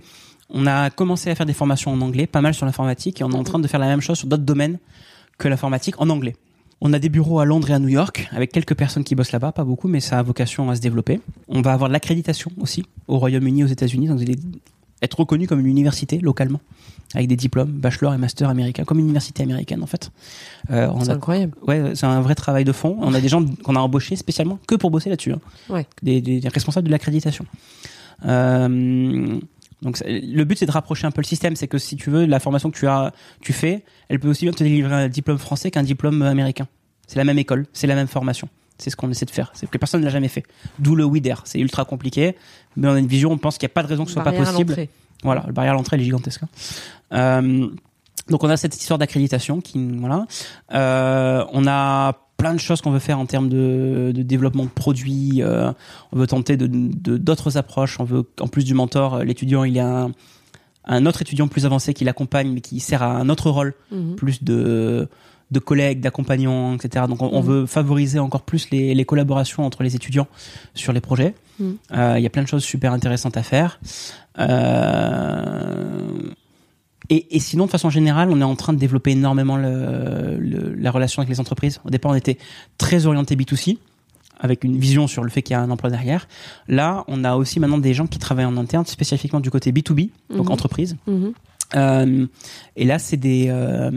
B: On a commencé à faire des formations en anglais, pas mal sur l'informatique, et on est en train de faire la même chose sur d'autres domaines que l'informatique en anglais. On a des bureaux à Londres et à New York, avec quelques personnes qui bossent là-bas, pas beaucoup, mais ça a vocation à se développer. On va avoir de l'accréditation aussi au Royaume-Uni, aux États-Unis, donc être reconnu comme une université localement avec des diplômes bachelor et master américains, comme une université américaine en fait.
C: Euh, c'est incroyable.
B: Ouais, c'est un vrai travail de fond. On a des gens qu'on a embauchés spécialement que pour bosser là-dessus. Hein.
C: Ouais.
B: Des, des, responsables de l'accréditation. Euh, donc le but c'est de rapprocher un peu le système, c'est que si tu veux la formation que tu as, tu fais, elle peut aussi bien te délivrer un diplôme français qu'un diplôme américain. C'est la même école, c'est la même formation. C'est ce qu'on essaie de faire. C'est que personne ne l'a jamais fait. D'où le WIDER. C'est ultra compliqué, mais on a une vision, on pense qu'il n'y a pas de raison que ce soit pas possible. Voilà, le barrière à l'entrée, elle est gigantesque. Hein. Euh, Donc on a cette histoire d'accréditation qui voilà. Euh, on a plein de choses qu'on veut faire en termes de, de développement de produits. Euh, on veut tenter de d'autres approches. On veut en plus du mentor, l'étudiant il y a un, un, autre étudiant plus avancé qui l'accompagne mais qui sert à un autre rôle, mhm. plus de de collègues, d'accompagnants, etc. Donc on, mhm. veut favoriser encore plus les, les, collaborations entre les étudiants sur les projets. Mhm. Euh, il y a plein de choses super intéressantes à faire. Euh, et, et, sinon, de façon générale, on est en train de développer énormément le, la relation avec les entreprises. Au départ, on était très orienté B2C, avec une vision sur le fait qu'il y a un emploi derrière. Là, on a aussi maintenant des gens qui travaillent en interne, spécifiquement du côté B2B, donc mhm. entreprise. Mhm. Euh, et là, c'est des, euh,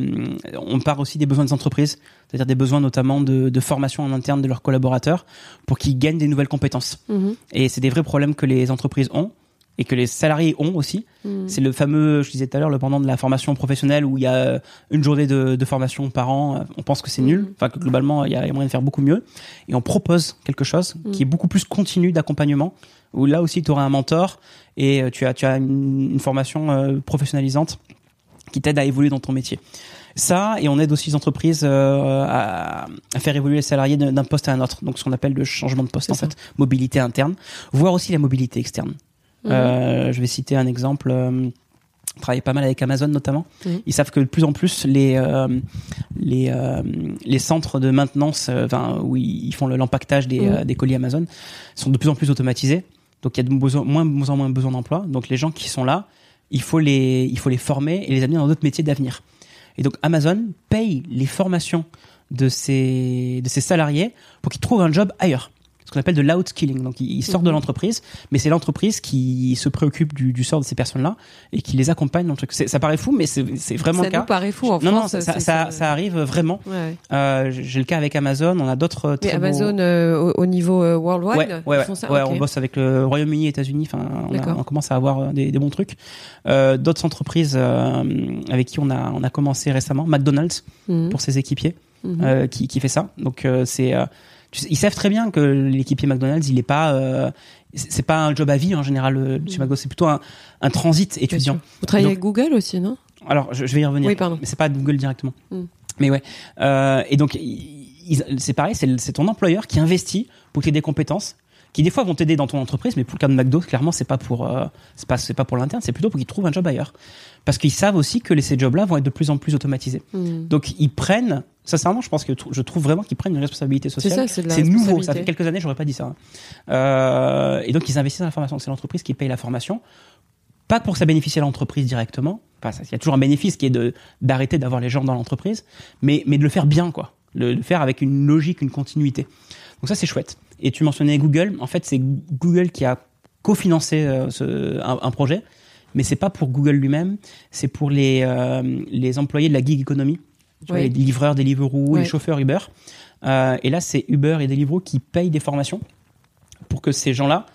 B: on part aussi des besoins des entreprises, c'est-à-dire des besoins notamment de, de, formation en interne de leurs collaborateurs pour qu'ils gagnent des nouvelles compétences. Mhm. Et c'est des vrais problèmes que les entreprises ont et que les salariés ont aussi. Hmm. C'est le fameux, je disais tout à l'heure, le pendant de la formation professionnelle où il y a une journée de, de formation par an. On pense que c'est nul, hmm. enfin que globalement il y a moyen de faire beaucoup mieux. Et on propose quelque chose hmm. qui est beaucoup plus continu d'accompagnement. Où là aussi tu auras un mentor et euh, tu as tu as une, formation euh, professionnalisante qui t'aide à évoluer dans ton métier. Ça, et on aide aussi les entreprises euh, à, à, faire évoluer les salariés d'un poste à un autre. Donc ce qu'on appelle le changement de poste en fait, mobilité interne, voire aussi la mobilité externe. Mhm. Euh, je vais citer un exemple. Euh, travaille pas mal avec Amazon notamment. Mhm. Ils savent que de plus en plus les euh, les les centres de maintenance, enfin où ils font l'empaquetage des, mhm. des colis Amazon, sont de plus en plus automatisés. Donc il y a de besoin, moins, moins en moins besoin d'emploi. Donc les gens qui sont là, il faut les il faut les former et les amener dans d'autres métiers d'avenir. Et donc Amazon paye les formations de ses de ses salariés pour qu'ils trouvent un job ailleurs ce qu'on appelle de l'outkilling. Donc, ils sortent de mhm. l'entreprise, mais c'est l'entreprise qui se préoccupe du, du sort de ces personnes-là et qui les accompagne dans le truc. Ça paraît fou, mais c'est vraiment le cas.
C: Ça paraît fou en
B: non,
C: France.
B: Non, ça, ça, ça, arrive vraiment. Ouais. Euh, J'ai le cas avec Amazon. On a d'autres.
C: Mais Amazon euh, au, niveau euh, worldwide,
B: ouais, ouais, font ça on bosse avec le Royaume-Uni, États-Unis. Enfin, on, on, commence à avoir euh, des, des bons trucs. Euh, d'autres entreprises avec qui on a on a commencé récemment, McDonald's mhm. pour ses équipiers, mhm. qui qui fait ça. Donc c'est ils savent très bien que l'équipier McDonald's, il est pas, euh, c'est pas un job à vie en général euh, chez mm. McDonald's, c'est plutôt un, un, transit étudiant.
C: Vous travaillez avec Google aussi, non?
B: Alors, je, vais y revenir.
C: Oui, pardon.
B: Mais c'est pas Google directement. Mm. Mais ouais. Euh, et donc, c'est pareil, c'est ton employeur qui investit pour que tu aies des compétences qui des fois vont t'aider dans ton entreprise, mais pour le cas de McDo, clairement, c'est pas pour, euh, c'est pas, c'est pas pour l'interne, c'est plutôt pour qu'ils trouvent un job ailleurs. Parce qu'ils savent aussi que ces jobs-là vont être de plus en plus automatisés. Mm. Donc, ils prennent Sincèrement, je pense que je trouve vraiment qu'ils prennent une responsabilité sociale. C'est nouveau. Ça fait quelques années, j'aurais pas dit ça. Hein. Euh, et donc, ils investissent dans la formation. C'est l'entreprise qui paye la formation. Pas pour que ça bénéficie à l'entreprise directement. Enfin, il y a toujours un bénéfice qui est de d'arrêter d'avoir les gens dans l'entreprise, mais mais de le faire bien, quoi. Le, le faire avec une logique, une continuité. Donc ça, c'est chouette. Et tu mentionnais Google. En fait, c'est Google qui a cofinancé euh, ce, un, un, projet, mais c'est pas pour Google lui-même. C'est pour les euh, les employés de la gig economy les livreurs, Deliveroo, les chauffeurs Uber. Euh, et là, c'est Uber et Deliveroo qui payent des formations pour que ces gens-là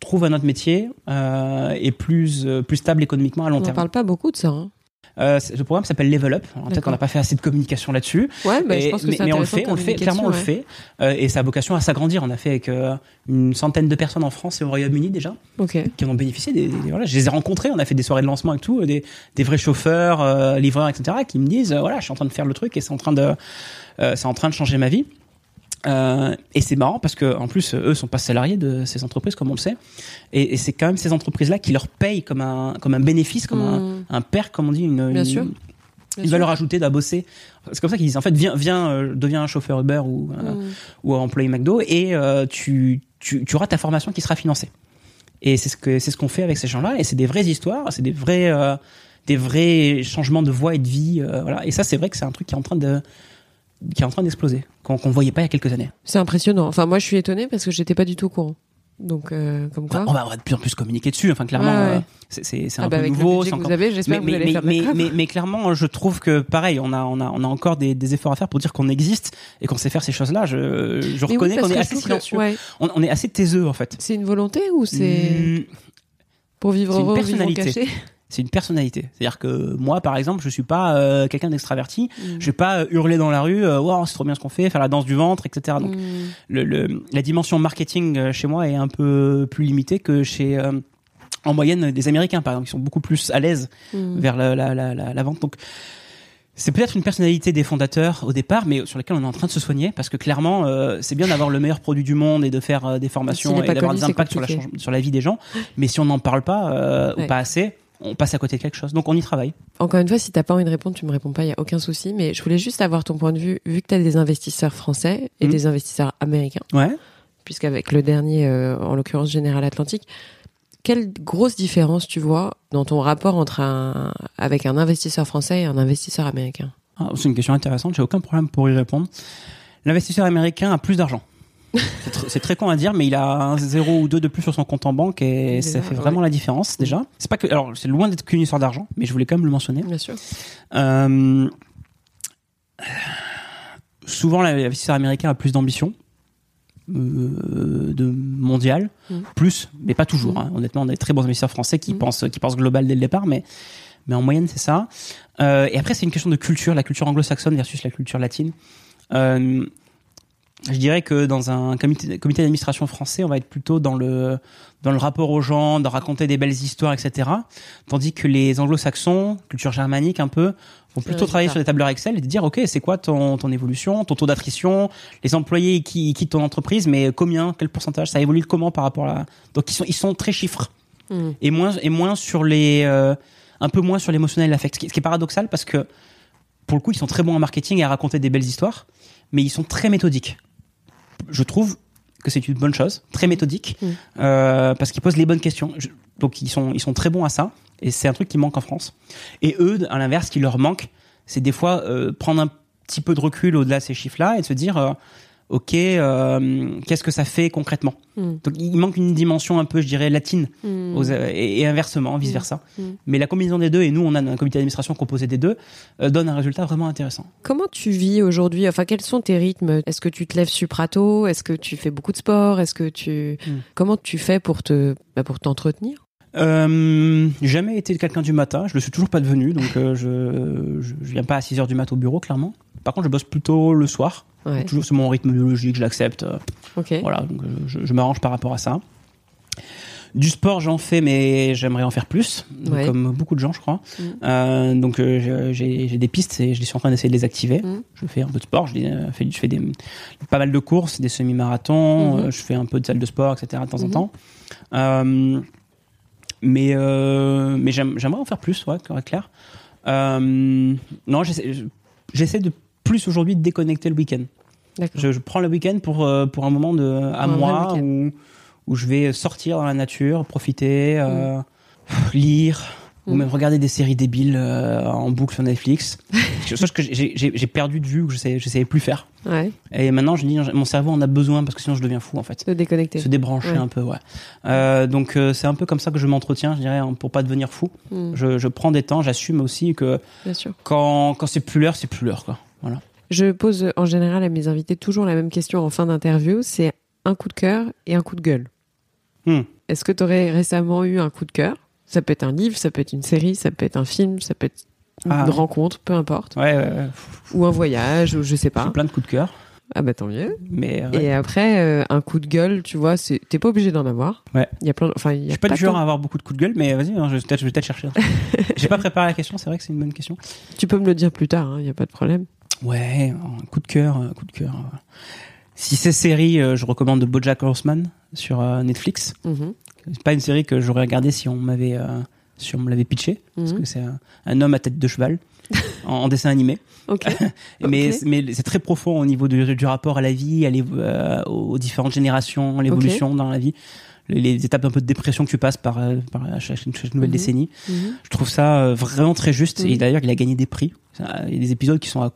B: trouvent un autre métier euh, et plus euh, plus stable économiquement à long terme. On
C: ne parle pas beaucoup de ça. Hein.
B: Euh, le programme s'appelle Level Up. Peut-être qu'on n'a pas fait assez de communication là-dessus.
C: Ouais, bah, je pense que
B: mais, mais on le fait, on le fait. Clairement, on le fait. Euh, et ça a vocation à s'agrandir. On a fait avec euh, une centaine de personnes en France et au Royaume-Uni déjà, qui en ont bénéficié. Des, voilà, je les ai rencontrés. On a fait des soirées de lancement et tout, des, des vrais chauffeurs, euh, livreurs, etc., qui me disent, voilà, je suis en train de faire le truc et c'est en train de, c'est en train de changer ma vie. Euh, et c'est marrant parce que en plus eux sont pas salariés de ces entreprises comme on le sait et, et c'est quand même ces entreprises là qui leur payent comme un comme un bénéfice comme un, hmm. un père comme on dit une,
C: Bien sûr.
B: une valeur ajoutée d'à bosser c'est comme ça qu'ils disent en fait viens viens euh, deviens un chauffeur Uber ou euh, hmm. ou employé McDo et euh, tu, tu tu auras ta formation qui sera financée et c'est ce que c'est ce qu'on fait avec ces gens là et c'est des vraies histoires c'est des vrais des vrais changements de voie et de vie voilà et ça c'est vrai que c'est un truc qui est en train de qui est en train d'exploser, qu'on ne voyait pas il y a quelques années.
C: C'est impressionnant. Enfin, moi, je suis étonné parce que j'étais pas du tout au courant. Donc, euh, comme quoi.
B: On va, on va, de plus en plus communiquer dessus. Enfin, clairement, euh, c'est ah un bah peu nouveau.
C: encore... vous avez, j'espère que
B: mais, mais, mais, mais, clairement, je trouve que pareil, on a, on a, on a encore des, des efforts à faire pour dire qu'on existe et qu'on sait faire ces choses-là. Je, je reconnais qu'on est assez silencieux. On, on, est assez taiseux, en fait.
C: C'est une volonté ou c'est mmh. pour vivre heureux, une personnalité. Vivre caché
B: c'est une personnalité. C'est-à-dire que moi, par exemple, je suis pas euh, quelqu'un d'extraverti. Mm. Je vais pas euh, hurler dans la rue, euh, wow, c'est trop bien ce qu'on fait, faire la danse du ventre, etc. Donc, mm. le, le, la dimension marketing chez moi est un peu plus limitée que chez en moyenne des Américains, par exemple, qui sont beaucoup plus à l'aise mm. vers la, la, la, la, vente. Donc, c'est peut-être une personnalité des fondateurs au départ, mais sur lesquels on est en train de se soigner, parce que clairement, euh, c'est bien d'avoir le meilleur produit du monde et de faire euh, des formations et d'avoir des impacts sur la, sur la vie des gens, mais si on n'en parle pas euh, ou pas assez, on passe à côté de quelque chose. Donc on y travaille.
C: Encore une fois, si t'as pas envie de répondre, tu me réponds pas, il y a aucun souci. Mais je voulais juste avoir ton point de vue, vu que tu as des investisseurs français et mmh. des investisseurs américains.
B: Ouais.
C: Puisqu'avec le dernier, en l'occurrence Général Atlantique, quelle grosse différence tu vois dans ton rapport entre un, avec un investisseur français et un investisseur américain?
B: Ah, C'est une question intéressante, j'ai aucun problème pour y répondre. L'investisseur américain a plus d'argent. C'est très con à dire, mais il a un 0 ou 2 de plus sur son compte en banque et ça fait vraiment la différence déjà. C'est pas que, alors c'est loin d'être qu'une histoire d'argent, mais je voulais quand même le mentionner.
C: Bien sûr.
B: Euh, souvent l'investisseur américain a plus d'ambition euh, de mondial, mm. plus, mais pas toujours. Mm. Hein. Honnêtement, on a des très bons investisseurs français qui mm. pensent qui pensent global dès le départ, mais mais en moyenne c'est ça. Euh, et après c'est une question de culture, la culture anglo-saxonne versus la culture latine. Euh, je dirais que dans un comité, comité d'administration français, on va être plutôt dans le dans le rapport aux gens, de raconter des belles histoires, etc. Tandis que les anglo-saxons, culture germanique un peu, vont plutôt travailler sur des tableurs Excel et te dire, OK, c'est quoi ton, ton évolution, ton taux d'attrition, les employés qui, quittent ton entreprise, mais combien, quel pourcentage, ça évolue comment par rapport à... Donc ils sont, ils sont très chiffres. Hmm. Et moins, et moins sur les... Euh, un peu moins sur l'émotionnel et l'affect. Ce qui est paradoxal parce que, pour le coup, ils sont très bons en marketing et à raconter des belles histoires, mais ils sont très méthodiques. Je trouve que c'est une bonne chose, très méthodique, hmm. euh, parce qu'ils posent les bonnes questions. donc ils sont, ils sont très bons à ça. Et c'est un truc qui manque en France. Et eux, à l'inverse, ce qui leur manque, c'est des fois euh, prendre un petit peu de recul au-delà de ces chiffres-là et de se dire, euh, ok, euh, qu'est-ce que ça fait concrètement hmm. Donc il manque une dimension un peu, je dirais, latine, hmm. et, inversement, vice versa. Hmm. Mais la combinaison des deux, et nous, on a un comité d'administration composé des deux, donne un résultat vraiment intéressant.
C: Comment tu vis aujourd'hui Enfin, quels sont tes rythmes? Est-ce que tu te lèves suprato? Est-ce que tu fais beaucoup de sport? Est-ce que tu comment tu fais pour te bah, pour t'entretenir?
B: Euh, jamais été quelqu'un du matin, je le suis toujours pas devenu, donc euh, je, je, viens pas à 6 heures du matin au bureau, clairement. Par contre, je bosse plutôt le soir. Toujours c'est mon rythme biologique, je l'accepte. Voilà, donc je, je m'arrange par rapport à ça. Du sport, j'en fais, mais j'aimerais en faire plus, comme beaucoup de gens, je crois. Mm. Euh, donc euh, j'ai des pistes et je suis en train d'essayer de les activer. Mm. Je fais un peu de sport, je fais, je fais des, pas mal de courses, des semi-marathons, mm-hmm. je fais un peu de salle de sport, etc. de temps en mm-hmm. temps. Euh, mais euh, mais j'aimerais en faire plus, ouais, clair. Euh, non, j'essaie de plus aujourd'hui déconnecter le week-end. Je, je, prends le week-end pour euh, pour un moment de à moi où où je vais sortir dans la nature, profiter, euh, mm. lire, ou mm. même regarder des séries débiles euh, en boucle sur Netflix. chose que j'ai perdu de vue, que je savais, je savais plus faire.
C: Ouais.
B: Et maintenant, je dis, mon cerveau en a besoin parce que sinon je deviens fou en fait.
C: Se déconnecter.
B: Se débrancher un peu, ouais. Euh, donc c'est un peu comme ça que je m'entretiens, je dirais, pour pas devenir fou. Mm. Je, je, prends des temps, j'assume aussi que quand, quand c'est plus l'heure, c'est plus l'heure, quoi. Voilà.
C: Je pose en général à mes invités toujours la même question en fin d'interview, c'est un coup de cœur et un coup de gueule. Hmm. Est-ce que tu aurais récemment eu un coup de cœur? Ça peut être un livre, ça peut être une série, ça peut être un film, ça peut être une ah. rencontre, peu importe.
B: Ouais, ouais, ouais.
C: Ou un voyage, ou je sais pas.
B: J'ai plein de coups de cœur.
C: Ah bah tant mieux.
B: Mais
C: Et après, euh, un coup de gueule, tu vois, t'es pas obligé d'en avoir.
B: Ouais.
C: Il y a plein, enfin, il y a
B: je suis pas, du genre à avoir beaucoup de coups de gueule, mais vas-y, hein, je vais peut-être chercher. J'ai pas préparé la question, c'est vrai que c'est une bonne question.
C: Tu peux me le dire plus tard, il hein, y a pas de problème.
B: Ouais, un coup de cœur, un coup de cœur. Si c'est série, euh, je recommande BoJack Horseman sur euh, Netflix. Mm-hmm. C'est pas une série que j'aurais regardé si on m'avait euh, si on me l'avait pitché parce mhm. que c'est un, homme à tête de cheval en, dessin animé. mais mais c'est très profond au niveau du, du, rapport à la vie, à euh, aux différentes générations, l'évolution dans la vie. Les, étapes un peu de dépression que tu passes par, par chaque, nouvelle mhm. décennie. Mhm. Je trouve ça vraiment très juste. Et d'ailleurs, il a gagné des prix. Il y a des épisodes qui sont à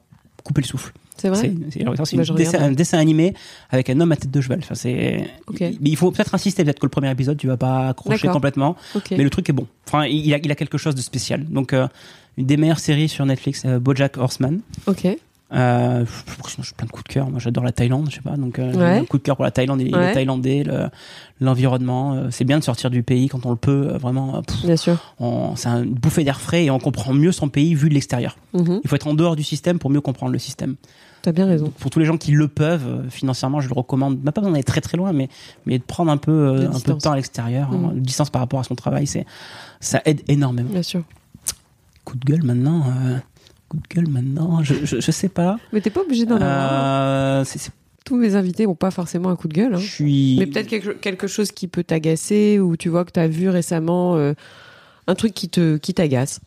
B: couper le souffle.
C: C'est vrai.
B: C'est bah, un dessin animé avec un homme à tête de cheval. Enfin, c'est. Il faut peut-être insister, peut-être que le premier épisode, tu vas pas accrocher complètement. Mais le truc est bon. Enfin, il a, il a quelque chose de spécial. Donc, euh, une des meilleures séries sur Netflix, euh, BoJack Horseman.
C: Ok.
B: Euh, j'ai plein de coups de cœur. Moi, j'adore la Thaïlande, je sais pas. Donc, euh, un coup de cœur pour la Thaïlande et les Thaïlandais, l'environnement. Le, c'est bien de sortir du pays quand on le peut. vraiment.
C: bien sûr.
B: C'est une bouffée d'air frais et on comprend mieux son pays vu de l'extérieur. Mhm. Il faut être en dehors du système pour mieux comprendre le système.
C: T'as bien raison.
B: Pour tous les gens qui le peuvent, euh, financièrement, je le recommande. Pas besoin d'aller très très loin, mais mais de prendre un peu euh, un peu de temps à l'extérieur, hein, mm. distance par rapport à son travail, c'est ça aide énormément.
C: Bien sûr.
B: Coup de gueule maintenant. Euh, coup de gueule maintenant je, je, sais pas.
C: Mais t'es pas obligé d'en avoir. Euh, Tous mes invités n'ont pas forcément un coup de gueule. Hein. Je suis... Mais peut-être quelque, quelque, chose qui peut t'agacer ou tu vois que tu as vu récemment euh, un truc qui te qui t'agace.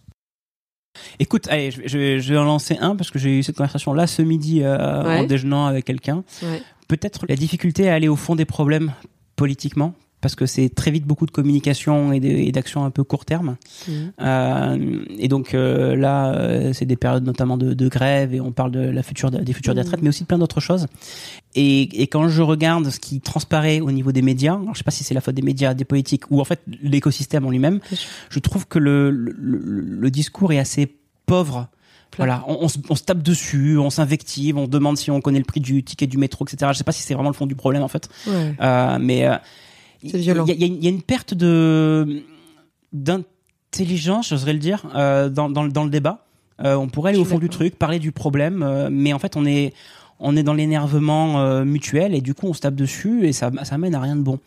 B: Écoute, allez, je, je, vais en lancer un parce que j'ai eu cette conversation là ce midi euh, en déjeunant avec quelqu'un. Ouais. Peut-être la difficulté à aller au fond des problèmes politiquement parce que c'est très vite beaucoup de communication et d'action un peu court terme. Mmh. Euh, et donc euh, là, euh, c'est des périodes notamment de, de, grève et on parle de la future des futures des mmh. retraites, mais aussi de plein d'autres choses. Et, et, quand je regarde ce qui transparaît au niveau des médias, alors je sais pas si c'est la faute des médias, des politiques ou en fait l'écosystème en lui-même, je trouve que le, le, le, discours est assez pauvre. Voilà, on, on, se, on, se, tape dessus, on s'invective, on demande si on connaît le prix du ticket du métro, etc. Je sais pas si c'est vraiment le fond du problème en fait, ouais. euh, mais
C: c'est violent.
B: Il y, y, a une perte de d'intelligence, j'oserais le dire, euh, dans, dans, dans, le débat. Euh, on pourrait aller au fond du truc, parler du problème, euh, mais en fait, on est on est dans l'énervement euh, mutuel et du coup, on se tape dessus et ça ça mène à rien de bon.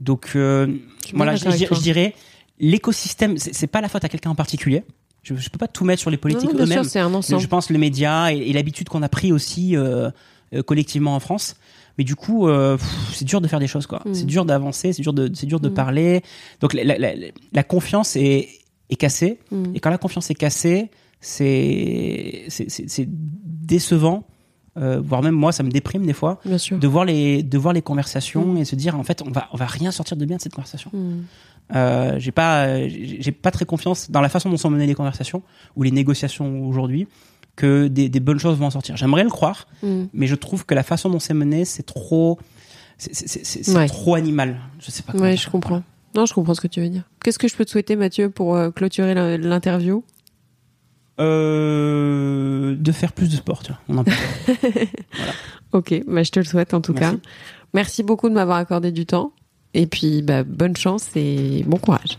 B: Donc voilà, je, je, dirais l'écosystème, c'est pas la faute à quelqu'un en particulier. Je, je peux pas tout mettre sur les politiques eux-mêmes. Je pense les médias et, et l'habitude qu'on a pris aussi collectivement en France mais du coup euh, c'est dur de faire des choses quoi mm. c'est dur d'avancer c'est dur de c'est dur de mm. parler donc la, la, la, confiance est est cassée mm. et quand la confiance est cassée c'est c'est décevant euh, voire même moi ça me déprime des fois
C: Bien sûr.
B: de voir les de voir les conversations et se dire en fait on va on va rien sortir de bien de cette conversation euh, j'ai pas j'ai pas très confiance dans la façon dont sont menées les conversations ou les négociations aujourd'hui que des, des, bonnes choses vont en sortir. J'aimerais le croire, mm. mais je trouve que la façon dont c'est mené, c'est trop, c'est trop animal. Je sais pas.
C: Ouais, je comprends. Non, je comprends ce que tu veux dire. Qu'est-ce que je peux te souhaiter, Mathieu, pour euh, clôturer l'interview?
B: Euh, De faire plus de sport, tu vois. On en parle.
C: voilà. Ok, bah, je te le souhaite en tout cas. Merci beaucoup de m'avoir accordé du temps. Et puis, bah, bonne chance et bon courage.